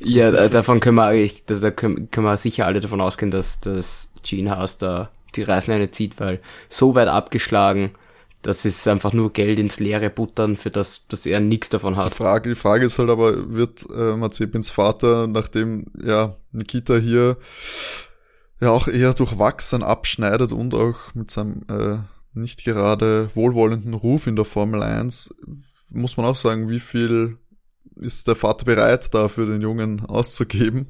[SPEAKER 3] ja, davon können wir, eigentlich, da können, können wir sicher alle davon ausgehen, dass das Gene Haas da die Reißleine zieht, weil so weit abgeschlagen, das ist einfach nur Geld ins Leere buttern, für das, dass er nichts davon hat.
[SPEAKER 1] Die Frage, die Frage ist halt aber, wird äh, Mazepins Vater, nachdem ja Nikita hier ja auch eher durchwachsen abschneidet und auch mit seinem äh, nicht gerade wohlwollenden Ruf in der Formel 1, muss man auch sagen, wie viel ist der Vater bereit, da für den Jungen auszugeben?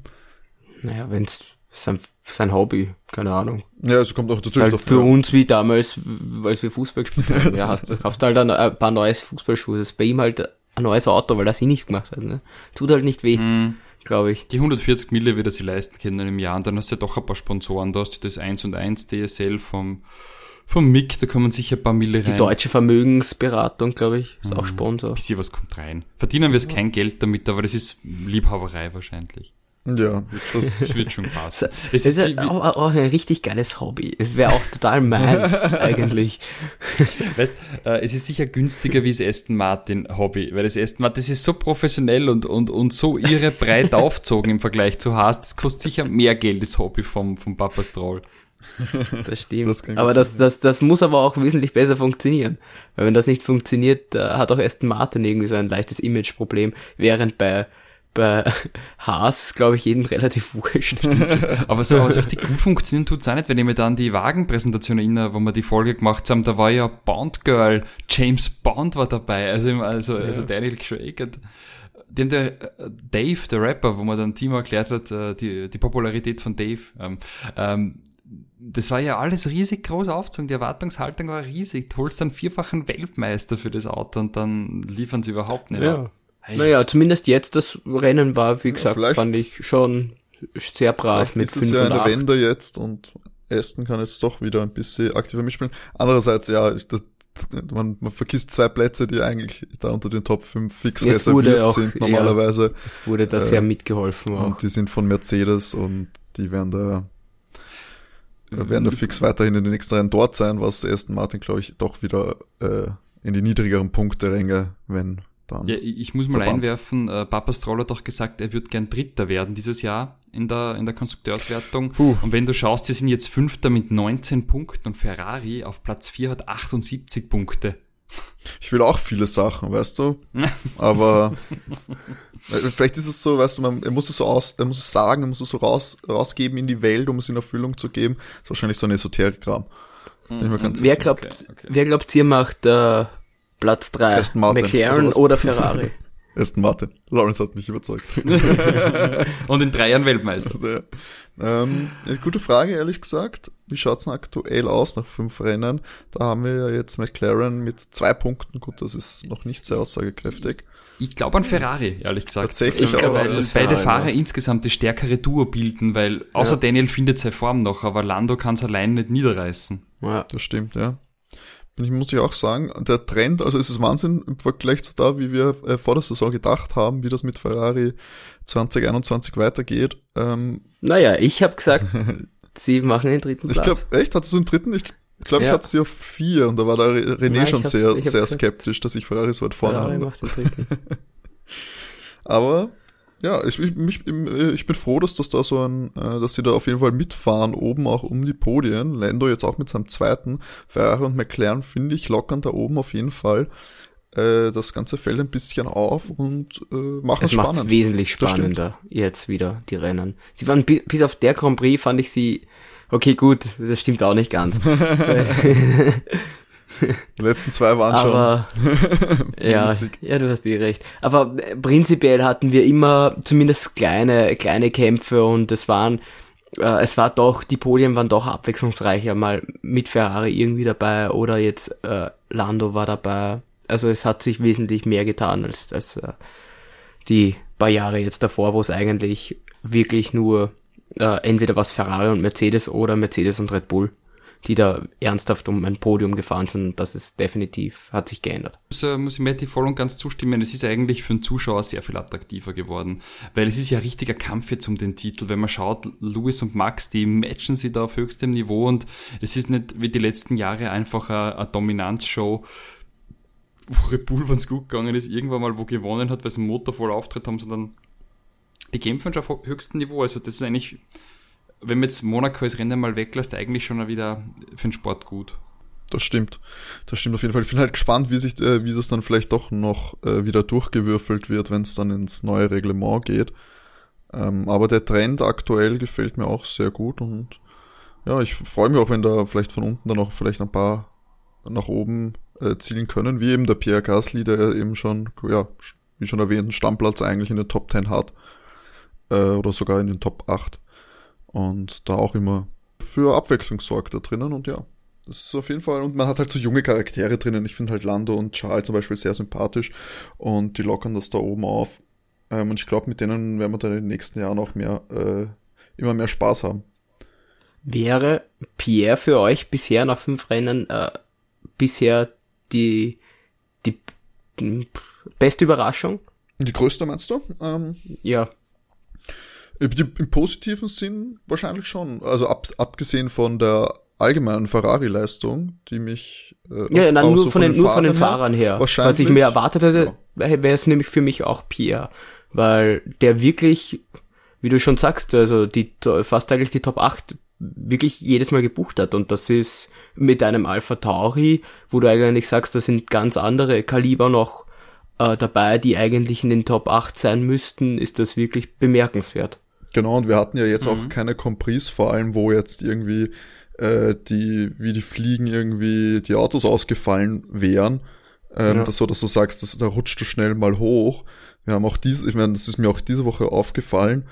[SPEAKER 3] Naja, wenn es sein, sein Hobby, keine Ahnung.
[SPEAKER 1] Ja, es kommt auch
[SPEAKER 3] natürlich halt Für uns wie damals, als wir Fußball gespielt haben. ja, hast du kaufst halt ein, ein paar neues Fußballschuhe. Das ist bei ihm halt ein neues Auto, weil das ihn nicht gemacht hat. Ne? Tut halt nicht weh. Mm glaube ich.
[SPEAKER 2] Die 140 Mille wird er sich leisten können im Jahr und dann hast du ja doch ein paar Sponsoren. Da hast du das 1 und 1 DSL vom, vom MIG, da kommen sicher ein paar Mille
[SPEAKER 3] rein. Die deutsche Vermögensberatung, glaube ich, ist mhm. auch Sponsor.
[SPEAKER 2] Bisschen was kommt rein. Verdienen wir es ja. kein Geld damit, aber das ist Liebhaberei wahrscheinlich.
[SPEAKER 1] Ja, das,
[SPEAKER 2] wird schon passen.
[SPEAKER 3] Es ist ja auch, auch ein richtig geiles Hobby. Es wäre auch total meins, eigentlich.
[SPEAKER 2] Weißt, äh, es ist sicher günstiger wie das Aston Martin Hobby, weil das Aston Martin, das ist so professionell und, und, und so irre breit aufzogen im Vergleich zu Haas, das kostet sicher mehr Geld, das Hobby vom, vom Papa Stroll.
[SPEAKER 3] Das stimmt.
[SPEAKER 1] Das
[SPEAKER 3] aber das, das, das muss aber auch wesentlich besser funktionieren. Weil wenn das nicht funktioniert, äh, hat auch Aston Martin irgendwie so ein leichtes Imageproblem, während bei bei Haas ist, glaube ich, jedem relativ wurscht.
[SPEAKER 2] Aber so, so richtig gut funktionieren tut's auch nicht, wenn ich mir dann die Wagenpräsentation erinnere, wo wir die Folge gemacht haben, da war ja Bond Girl, James Bond war dabei, also, also, also Daniel Craig. Die haben der äh, Dave, der Rapper, wo man dann Timo erklärt hat, äh, die, die Popularität von Dave. Ähm, ähm, das war ja alles riesig groß aufgezogen, die Erwartungshaltung war riesig. Du holst dann vierfachen Weltmeister für das Auto und dann liefern sie überhaupt nicht. ab. Hey.
[SPEAKER 3] Naja, zumindest jetzt das Rennen war, wie gesagt,
[SPEAKER 1] vielleicht-
[SPEAKER 3] fand ich schon sehr brav mit
[SPEAKER 1] ist es
[SPEAKER 3] 5
[SPEAKER 1] ja eine
[SPEAKER 3] 8.
[SPEAKER 1] Wende jetzt und Aston kann jetzt doch wieder ein bisschen aktiver mitspielen. Andererseits, ja, das, man, man vergisst zwei Plätze, die eigentlich da unter den Top 5 fix
[SPEAKER 3] Es wurde
[SPEAKER 1] reserviert
[SPEAKER 3] auch
[SPEAKER 1] sind normalerweise.
[SPEAKER 3] Es wurde da
[SPEAKER 1] Äh,
[SPEAKER 3] sehr mitgeholfen auch.
[SPEAKER 1] Und die sind von Mercedes und die werden da werden da fix weiterhin in den nächsten Rennen dort sein, was Aston Martin, glaube ich, doch wieder äh, in die niedrigeren Punkte ränge, wenn dann.
[SPEAKER 2] Ja, ich muss mal
[SPEAKER 1] Verband.
[SPEAKER 2] einwerfen, äh, Papa Stroll hat doch gesagt, er wird gern Dritter werden dieses Jahr in der, in der Konstrukteurswertung.
[SPEAKER 1] Puh.
[SPEAKER 2] Und wenn du schaust, sie sind jetzt Fünfter mit 19 Punkten und Ferrari auf Platz 4 hat 78 Punkte.
[SPEAKER 1] Ich will auch viele Sachen, weißt du? Aber vielleicht ist es so, weißt du, man, er muss es so aus, er muss es sagen, er muss es so raus, rausgeben in die Welt, um es in Erfüllung zu geben. Das ist wahrscheinlich so ein Esoterik-Kram. Mir ganz
[SPEAKER 3] Wer glaubt,
[SPEAKER 2] Okay, okay.
[SPEAKER 3] wer glaubt, ihr macht äh, Platz 3?
[SPEAKER 1] Aston Martin,
[SPEAKER 3] McLaren
[SPEAKER 1] sowas.
[SPEAKER 3] oder Ferrari?
[SPEAKER 1] Aston Martin. Lawrence hat mich überzeugt.
[SPEAKER 2] Und in drei Jahren Weltmeister.
[SPEAKER 1] Ja. Ähm, eine gute Frage, ehrlich gesagt. Wie schaut's denn aktuell aus nach fünf Rennen? Da haben wir ja jetzt McLaren mit zwei Punkten. Gut, das ist noch nicht sehr aussagekräftig.
[SPEAKER 2] Ich glaube an Ferrari, ehrlich gesagt.
[SPEAKER 1] Tatsächlich
[SPEAKER 2] ich glaube, weil dass
[SPEAKER 3] Ferrari,
[SPEAKER 2] beide Fahrer
[SPEAKER 3] ja.
[SPEAKER 2] insgesamt das stärkere Duo bilden, weil außer
[SPEAKER 1] Ja.
[SPEAKER 2] Daniel findet seine Form noch, aber Lando kann es allein nicht niederreißen.
[SPEAKER 3] Ja.
[SPEAKER 1] Das stimmt, ja. Und ich muss ich auch sagen, der Trend, also es ist Wahnsinn im Vergleich zu da, wie wir äh, vor der Saison gedacht haben, wie das mit Ferrari 2021 weitergeht. Ähm,
[SPEAKER 3] Naja, ich habe gesagt, sie machen den dritten
[SPEAKER 1] ich
[SPEAKER 3] Platz.
[SPEAKER 1] glaube, echt, hattest du einen dritten? Ich glaube, ich
[SPEAKER 3] Ja.
[SPEAKER 1] hatte sie auf vier und da war der Re- René
[SPEAKER 3] Nein, ich
[SPEAKER 1] schon
[SPEAKER 3] hab-
[SPEAKER 1] sehr,
[SPEAKER 3] ich
[SPEAKER 1] sehr
[SPEAKER 3] gesagt-
[SPEAKER 1] skeptisch, dass ich Ferrari so weit vorne
[SPEAKER 3] Ferrari
[SPEAKER 1] habe.
[SPEAKER 3] macht den dritten.
[SPEAKER 1] Aber ja, ich, ich, mich, ich bin froh, dass das da so ein, äh, dass sie da auf jeden Fall mitfahren, oben auch um die Podien. Lando jetzt auch mit seinem zweiten. Ferrari und McLaren, finde ich, lockern da oben auf jeden Fall äh, das ganze Feld ein bisschen auf und äh, machen es
[SPEAKER 3] Es macht es
[SPEAKER 1] spannend.
[SPEAKER 3] wesentlich spannender, jetzt wieder, die Rennen. Sie waren, bis auf der Grand Prix fand ich sie, okay, gut, das stimmt auch nicht ganz.
[SPEAKER 1] Die letzten zwei waren
[SPEAKER 3] Aber, ja,
[SPEAKER 1] mäßig.
[SPEAKER 3] ja, du hast eh recht. Aber äh, prinzipiell hatten wir immer zumindest kleine, kleine Kämpfe und es waren, äh, es war doch, die Podien waren doch abwechslungsreicher, mal mit Ferrari irgendwie dabei oder jetzt äh, Lando war dabei. Also es hat sich wesentlich mehr getan als, als äh, die paar Jahre jetzt davor, wo es eigentlich wirklich nur äh, entweder was Ferrari und Mercedes oder Mercedes und Red Bull, die da ernsthaft um ein Podium gefahren sind. Das ist definitiv, hat sich geändert.
[SPEAKER 2] muss, äh, muss ich Matti voll und ganz zustimmen. Es ist eigentlich für den Zuschauer sehr viel attraktiver geworden, weil es ist ja ein richtiger Kampf jetzt um den Titel. Wenn man schaut, Lewis und Max, die matchen sie da auf höchstem Niveau und es ist nicht wie die letzten Jahre einfach eine, eine Dominanzshow, wo Red wenn es gut gegangen ist, irgendwann mal wo gewonnen hat, weil sie einen Motor voll Auftritt haben, sondern die kämpfen schon auf höchstem Niveau. Also das ist eigentlich, wenn man jetzt Monaco als Rennen mal weglässt, eigentlich schon wieder für den Sport gut.
[SPEAKER 1] Das stimmt. Das stimmt auf jeden Fall. Ich bin halt gespannt, wie sich, äh, wie das dann vielleicht doch noch äh, wieder durchgewürfelt wird, wenn es dann ins neue Reglement geht. Ähm, aber der Trend aktuell gefällt mir auch sehr gut und ja, ich freue mich auch, wenn da vielleicht von unten dann auch vielleicht ein paar nach oben äh, zielen können, wie eben der Pierre Gasly, der eben schon, ja, wie schon erwähnt, einen Stammplatz eigentlich in den Top 10 hat. Äh, oder sogar in den Top 8. Und da auch immer für Abwechslung sorgt da drinnen und ja, das ist auf jeden Fall, und man hat halt so junge Charaktere drinnen. Ich finde halt Lando und Charles zum Beispiel sehr sympathisch und die lockern das da oben auf. Ähm, und ich glaube, mit denen werden wir dann in den nächsten Jahren auch mehr, äh, immer mehr Spaß haben.
[SPEAKER 3] Wäre Pierre für euch bisher nach fünf Rennen äh, bisher die, die m, beste Überraschung?
[SPEAKER 1] Die größte meinst du? Ähm,
[SPEAKER 3] Ja.
[SPEAKER 1] Im positiven Sinn wahrscheinlich schon. Also ab, abgesehen von der allgemeinen Ferrari-Leistung, die mich
[SPEAKER 3] äh, ja, nein, nur, so von den, nur von den Fahrern her.
[SPEAKER 1] Wahrscheinlich,
[SPEAKER 3] Was ich mir erwartet hätte, ja. wäre es nämlich für mich auch Pierre, weil der wirklich, wie du schon sagst, also die fast eigentlich die Top 8 wirklich jedes Mal gebucht hat und das ist mit einem Alpha Tauri, wo du eigentlich sagst, da sind ganz andere Kaliber noch äh, dabei, die eigentlich in den Top 8 sein müssten, ist das wirklich bemerkenswert.
[SPEAKER 1] Genau, und wir hatten ja jetzt mhm. auch keine Compris, vor allem wo jetzt irgendwie äh, die, wie die Fliegen irgendwie die Autos ausgefallen wären. Ähm, ja. das so, dass du sagst, dass, da rutscht du schnell mal hoch. Wir haben auch diese, ich meine, das ist mir auch diese Woche aufgefallen.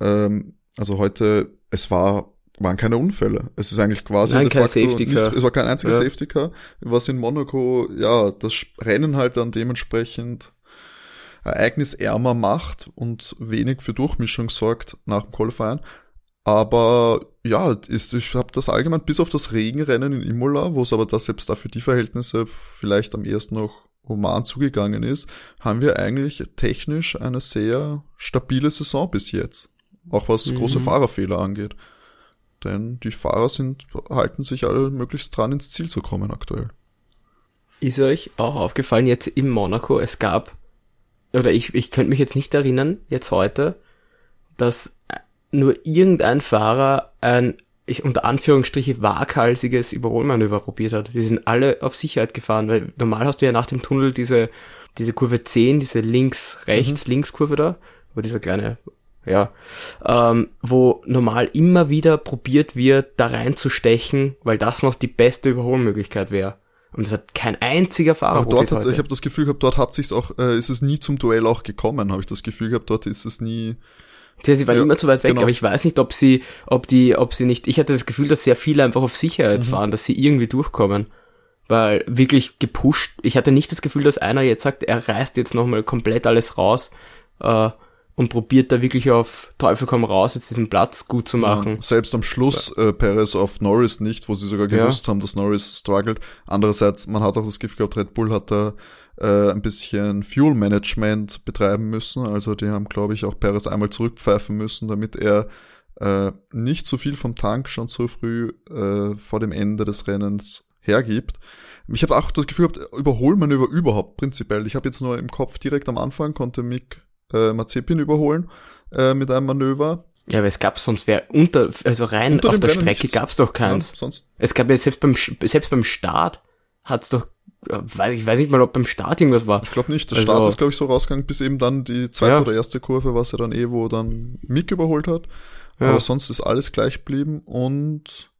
[SPEAKER 1] Ähm, also heute, es war waren keine Unfälle. Es ist eigentlich quasi
[SPEAKER 3] Nein, kein Safety Car.
[SPEAKER 1] Nicht, es war kein einziger ja. Safety Car. Was in Monaco, ja, das Rennen halt dann dementsprechend ereignisärmer macht und wenig für Durchmischung sorgt nach dem Qualifying. Aber ja, ist, ich habe das allgemein bis auf das Regenrennen in Imola, wo es aber da selbst dafür die Verhältnisse vielleicht am ersten noch human zugegangen ist, haben wir eigentlich technisch eine sehr stabile Saison bis jetzt. Auch was mhm. große Fahrerfehler angeht. Denn die Fahrer sind, halten sich alle möglichst dran, ins Ziel zu kommen aktuell.
[SPEAKER 3] Ist euch auch aufgefallen jetzt in Monaco, es gab, oder ich, ich könnte mich jetzt nicht erinnern, jetzt heute, dass nur irgendein Fahrer ein, ich unter Anführungsstriche, waghalsiges Überholmanöver probiert hat. Die sind alle auf Sicherheit gefahren, weil normal hast du ja nach dem Tunnel diese, diese Kurve 10, diese links-rechts-links-Kurve mhm. da, wo dieser kleine ja, ähm, wo normal immer wieder probiert wird, da reinzustechen, weil das noch die beste Überholmöglichkeit wäre. Und das hat kein einziger Fahrer
[SPEAKER 1] Aber dort hat, Ich habe das Gefühl gehabt, dort hat sich's auch, äh, ist es nie zum Duell auch gekommen, habe ich das Gefühl gehabt, dort ist es nie.
[SPEAKER 3] Ja, sie waren ja, immer zu weit weg, genau. aber ich weiß nicht, ob sie, ob die, ob sie nicht, ich hatte das Gefühl, dass sehr viele einfach auf Sicherheit mhm. fahren, dass sie irgendwie durchkommen. Weil wirklich gepusht, ich hatte nicht das Gefühl, dass einer jetzt sagt, er reißt jetzt nochmal komplett alles raus, äh, und probiert da wirklich auf Teufel komm raus, jetzt diesen Platz gut zu machen.
[SPEAKER 1] Ja, selbst am Schluss äh, Perez auf Norris nicht, wo sie sogar gewusst ja. haben, dass Norris struggelt. Andererseits, man hat auch das Gefühl gehabt, Red Bull hat da äh, ein bisschen Fuel Management betreiben müssen. Also die haben, glaube ich, auch Perez einmal zurückpfeifen müssen, damit er äh, nicht zu viel vom Tank schon zu früh äh, vor dem Ende des Rennens hergibt. Ich habe auch das Gefühl gehabt, Überholmanöver überhaupt prinzipiell. Ich habe jetzt nur im Kopf direkt am Anfang konnte Mick äh, Mazepin überholen äh, mit einem Manöver.
[SPEAKER 3] Ja, aber es gab sonst wer unter, also rein unter auf der Rennen Strecke gab es doch keins. Ja, sonst es gab ja selbst beim selbst beim Start hat's doch weiß ich weiß nicht mal, ob beim Start irgendwas war.
[SPEAKER 1] Ich glaube nicht. Der also, Start ist glaube ich so rausgegangen, bis eben dann die zweite ja. oder erste Kurve, was er dann eh, wo dann Mick überholt hat. Ja. Aber sonst ist alles gleich geblieben und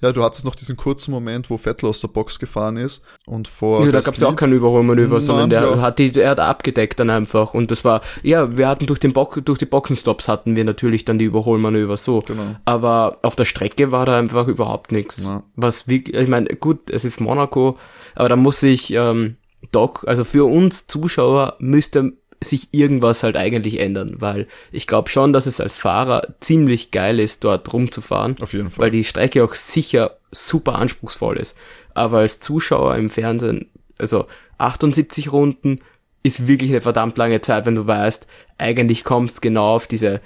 [SPEAKER 1] ja, du hattest noch diesen kurzen Moment, wo Vettel aus der Box gefahren ist und vor.
[SPEAKER 3] Ja, da gab es ja auch kein Überholmanöver, Nein, sondern der ja. hat die, er hat abgedeckt dann einfach und das war, ja, wir hatten durch den Bock, durch die Boxenstops hatten wir natürlich dann die Überholmanöver so. Genau. Aber auf der Strecke war da einfach überhaupt nichts. Ja. Was wirklich, ich meine, gut, es ist Monaco, aber da muss ich ähm, doch, also für uns Zuschauer müsste sich irgendwas halt eigentlich ändern, weil ich glaube schon, dass es als Fahrer ziemlich geil ist, dort rumzufahren.
[SPEAKER 1] Auf jeden Fall.
[SPEAKER 3] Weil die Strecke auch sicher super anspruchsvoll ist. Aber als Zuschauer im Fernsehen, also 78 Runden ist wirklich eine verdammt lange Zeit, wenn du weißt, eigentlich kommt es genau auf diese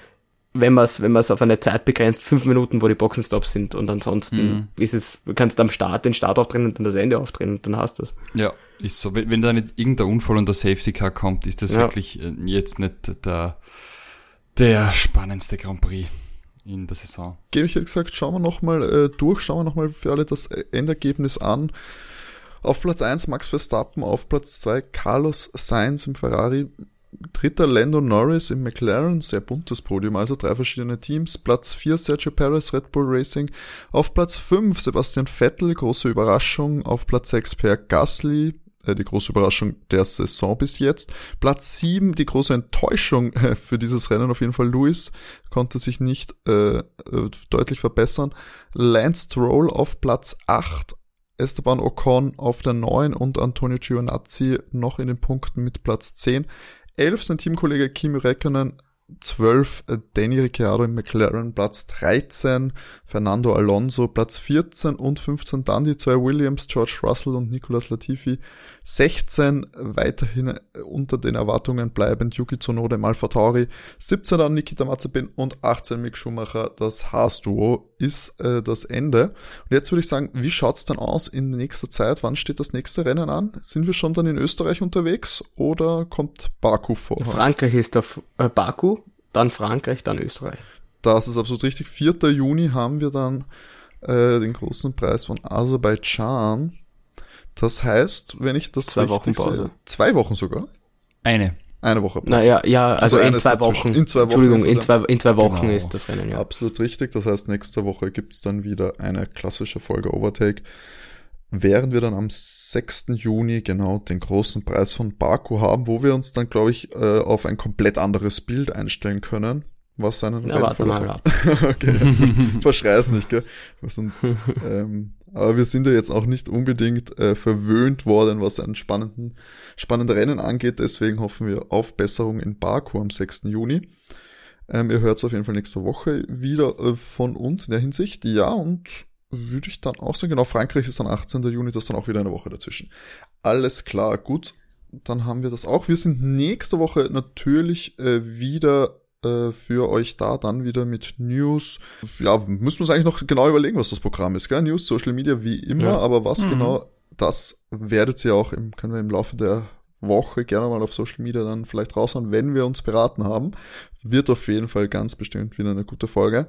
[SPEAKER 3] wenn man es wenn man's auf eine Zeit begrenzt, fünf Minuten, wo die Boxenstops sind und ansonsten mhm. ist es, du kannst am Start den Start aufdrehen und dann das Ende aufdrehen und dann hast du es.
[SPEAKER 2] Ja, ist so. Wenn, wenn da nicht irgendein Unfall und der Safety Car kommt, ist das ja. wirklich äh, jetzt nicht der, der spannendste Grand Prix in der Saison.
[SPEAKER 1] Gebe ich jetzt gesagt, schauen wir nochmal äh, durch, schauen wir nochmal für alle das Endergebnis an. Auf Platz 1 Max Verstappen, auf Platz 2 Carlos Sainz im Ferrari Dritter Lando Norris im McLaren, sehr buntes Podium, also drei verschiedene Teams. Platz 4 Sergio Perez, Red Bull Racing. Auf Platz 5 Sebastian Vettel, große Überraschung. Auf Platz 6 Pierre Gasly, äh, die große Überraschung der Saison bis jetzt. Platz 7, die große Enttäuschung äh, für dieses Rennen auf jeden Fall. Lewis konnte sich nicht äh, äh deutlich verbessern. Lance Stroll auf Platz 8. Esteban Ocon auf der 9 und Antonio Giovinazzi noch in den Punkten mit Platz 10. 11 sein Teamkollege Kimi Räikkönen 12 äh, Danny Ricciardo im McLaren Platz 13, Fernando Alonso Platz 14 und 15 dann die zwei Williams, George Russell und Nicolas Latifi 16, weiterhin äh, unter den Erwartungen bleibend Yuki Tsunoda im Alpha Tauri, 17 dann Nikita Mazepin und 18 Mick Schumacher, das Haas-Duo ist äh, das Ende. Und jetzt würde ich sagen, wie schaut's dann aus in nächster Zeit? Wann steht das nächste Rennen an? Sind wir schon dann in Österreich unterwegs oder kommt Baku vor?
[SPEAKER 3] Frankreich ist auf äh, Baku dann Frankreich, dann Österreich.
[SPEAKER 1] Das ist absolut richtig. 4. Juni haben wir dann äh, den großen Preis von Aserbaidschan. Das heißt, wenn ich das
[SPEAKER 3] zwei Wochen Pause. Sehe,
[SPEAKER 1] zwei Wochen sogar.
[SPEAKER 2] Eine.
[SPEAKER 1] Eine Woche
[SPEAKER 3] Pause. Naja, ja, also, also in, zwei Wochen. in zwei Wochen. Entschuldigung, in zwei, in zwei Wochen genau. ist das Rennen, ja.
[SPEAKER 1] Absolut richtig. Das heißt, nächste Woche gibt's dann wieder eine klassische Folge Overtake. Während wir dann am 6. Juni genau den großen Preis von Baku haben, wo wir uns dann, glaube ich, äh, auf ein komplett anderes Bild einstellen können. Was seinen
[SPEAKER 3] ja, warte mal ab.
[SPEAKER 1] okay, verschrei's nicht, gell? Sonst, ähm, aber wir sind ja jetzt auch nicht unbedingt äh, verwöhnt worden, was einen spannenden, spannenden Rennen angeht. Deswegen hoffen wir auf Besserung in Baku am 6. Juni. Ähm, ihr hört es auf jeden Fall nächste Woche wieder äh, von uns in der Hinsicht. Ja, und würde ich dann auch sagen, genau, Frankreich ist dann 18. Juni, das ist dann auch wieder eine Woche dazwischen. Alles klar, gut. Dann haben wir das auch. Wir sind nächste Woche natürlich äh, wieder äh, für euch da, dann wieder mit News. Ja, müssen wir uns eigentlich noch genau überlegen, was das Programm ist, gell? News, Social Media wie immer, ja. aber was mhm. genau, das werdet ihr auch im, können wir im Laufe der Woche gerne mal auf Social Media dann vielleicht raushauen, wenn wir uns beraten haben. Wird auf jeden Fall ganz bestimmt wieder eine gute Folge.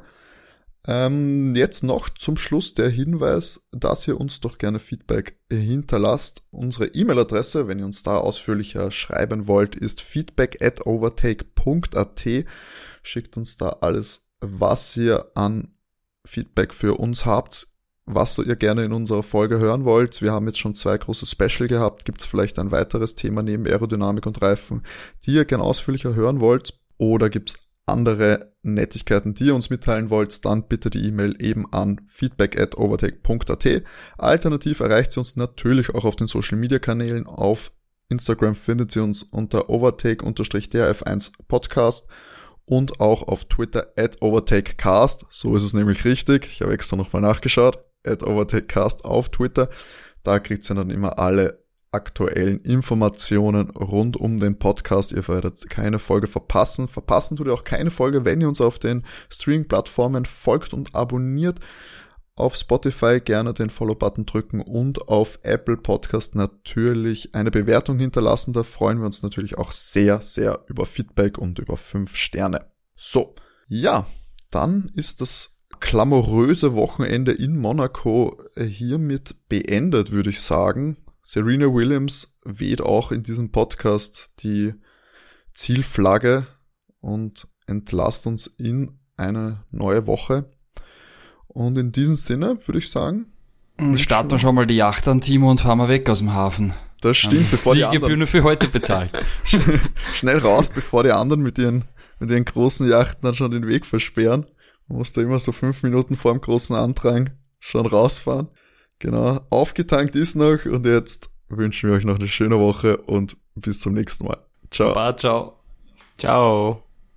[SPEAKER 1] Ähm, jetzt noch zum Schluss der Hinweis, dass ihr uns doch gerne Feedback hinterlasst. Unsere E-Mail-Adresse, wenn ihr uns da ausführlicher schreiben wollt, ist feedback at overtake.at. Schickt uns da alles, was ihr an Feedback für uns habt, was ihr gerne in unserer Folge hören wollt. Wir haben jetzt schon zwei große Special gehabt. Gibt es vielleicht ein weiteres Thema neben Aerodynamik und Reifen, die ihr gerne ausführlicher hören wollt? Oder gibt es andere Nettigkeiten, die ihr uns mitteilen wollt, dann bitte die E-Mail eben an feedback at overtake.at. Alternativ erreicht ihr uns natürlich auch auf den Social Media Kanälen. Auf Instagram findet ihr uns unter overtake-drf1 Podcast und auch auf Twitter at overtakecast. So ist es nämlich richtig. Ich habe extra nochmal nachgeschaut. At overtakecast auf Twitter. Da kriegt ihr dann immer alle aktuellen Informationen rund um den Podcast. Ihr werdet keine Folge verpassen. Verpassen tut ihr auch keine Folge, wenn ihr uns auf den Streaming-Plattformen folgt und abonniert. Auf Spotify gerne den Follow-Button drücken und auf Apple Podcast natürlich eine Bewertung hinterlassen. Da freuen wir uns natürlich auch sehr, sehr über Feedback und über fünf Sterne. So, ja, dann ist das klamoröse Wochenende in Monaco hiermit beendet, würde ich sagen. Serena Williams weht auch in diesem Podcast die Zielflagge und entlasst uns in eine neue Woche. Und in diesem Sinne würde ich sagen.
[SPEAKER 2] Starten wir schon mal die Yacht an, Timo, und fahren wir weg aus dem Hafen.
[SPEAKER 1] Das stimmt, bevor die,
[SPEAKER 2] die anderen... nur für heute bezahlt.
[SPEAKER 1] Schnell raus, bevor die anderen mit ihren, mit ihren großen Yachten dann schon den Weg versperren. Man muss da immer so fünf Minuten vor dem großen Andrang schon rausfahren. Genau, aufgetankt ist noch und jetzt wünschen wir euch noch eine schöne Woche und bis zum nächsten Mal.
[SPEAKER 2] Ciao. Bye, ciao.
[SPEAKER 3] Ciao.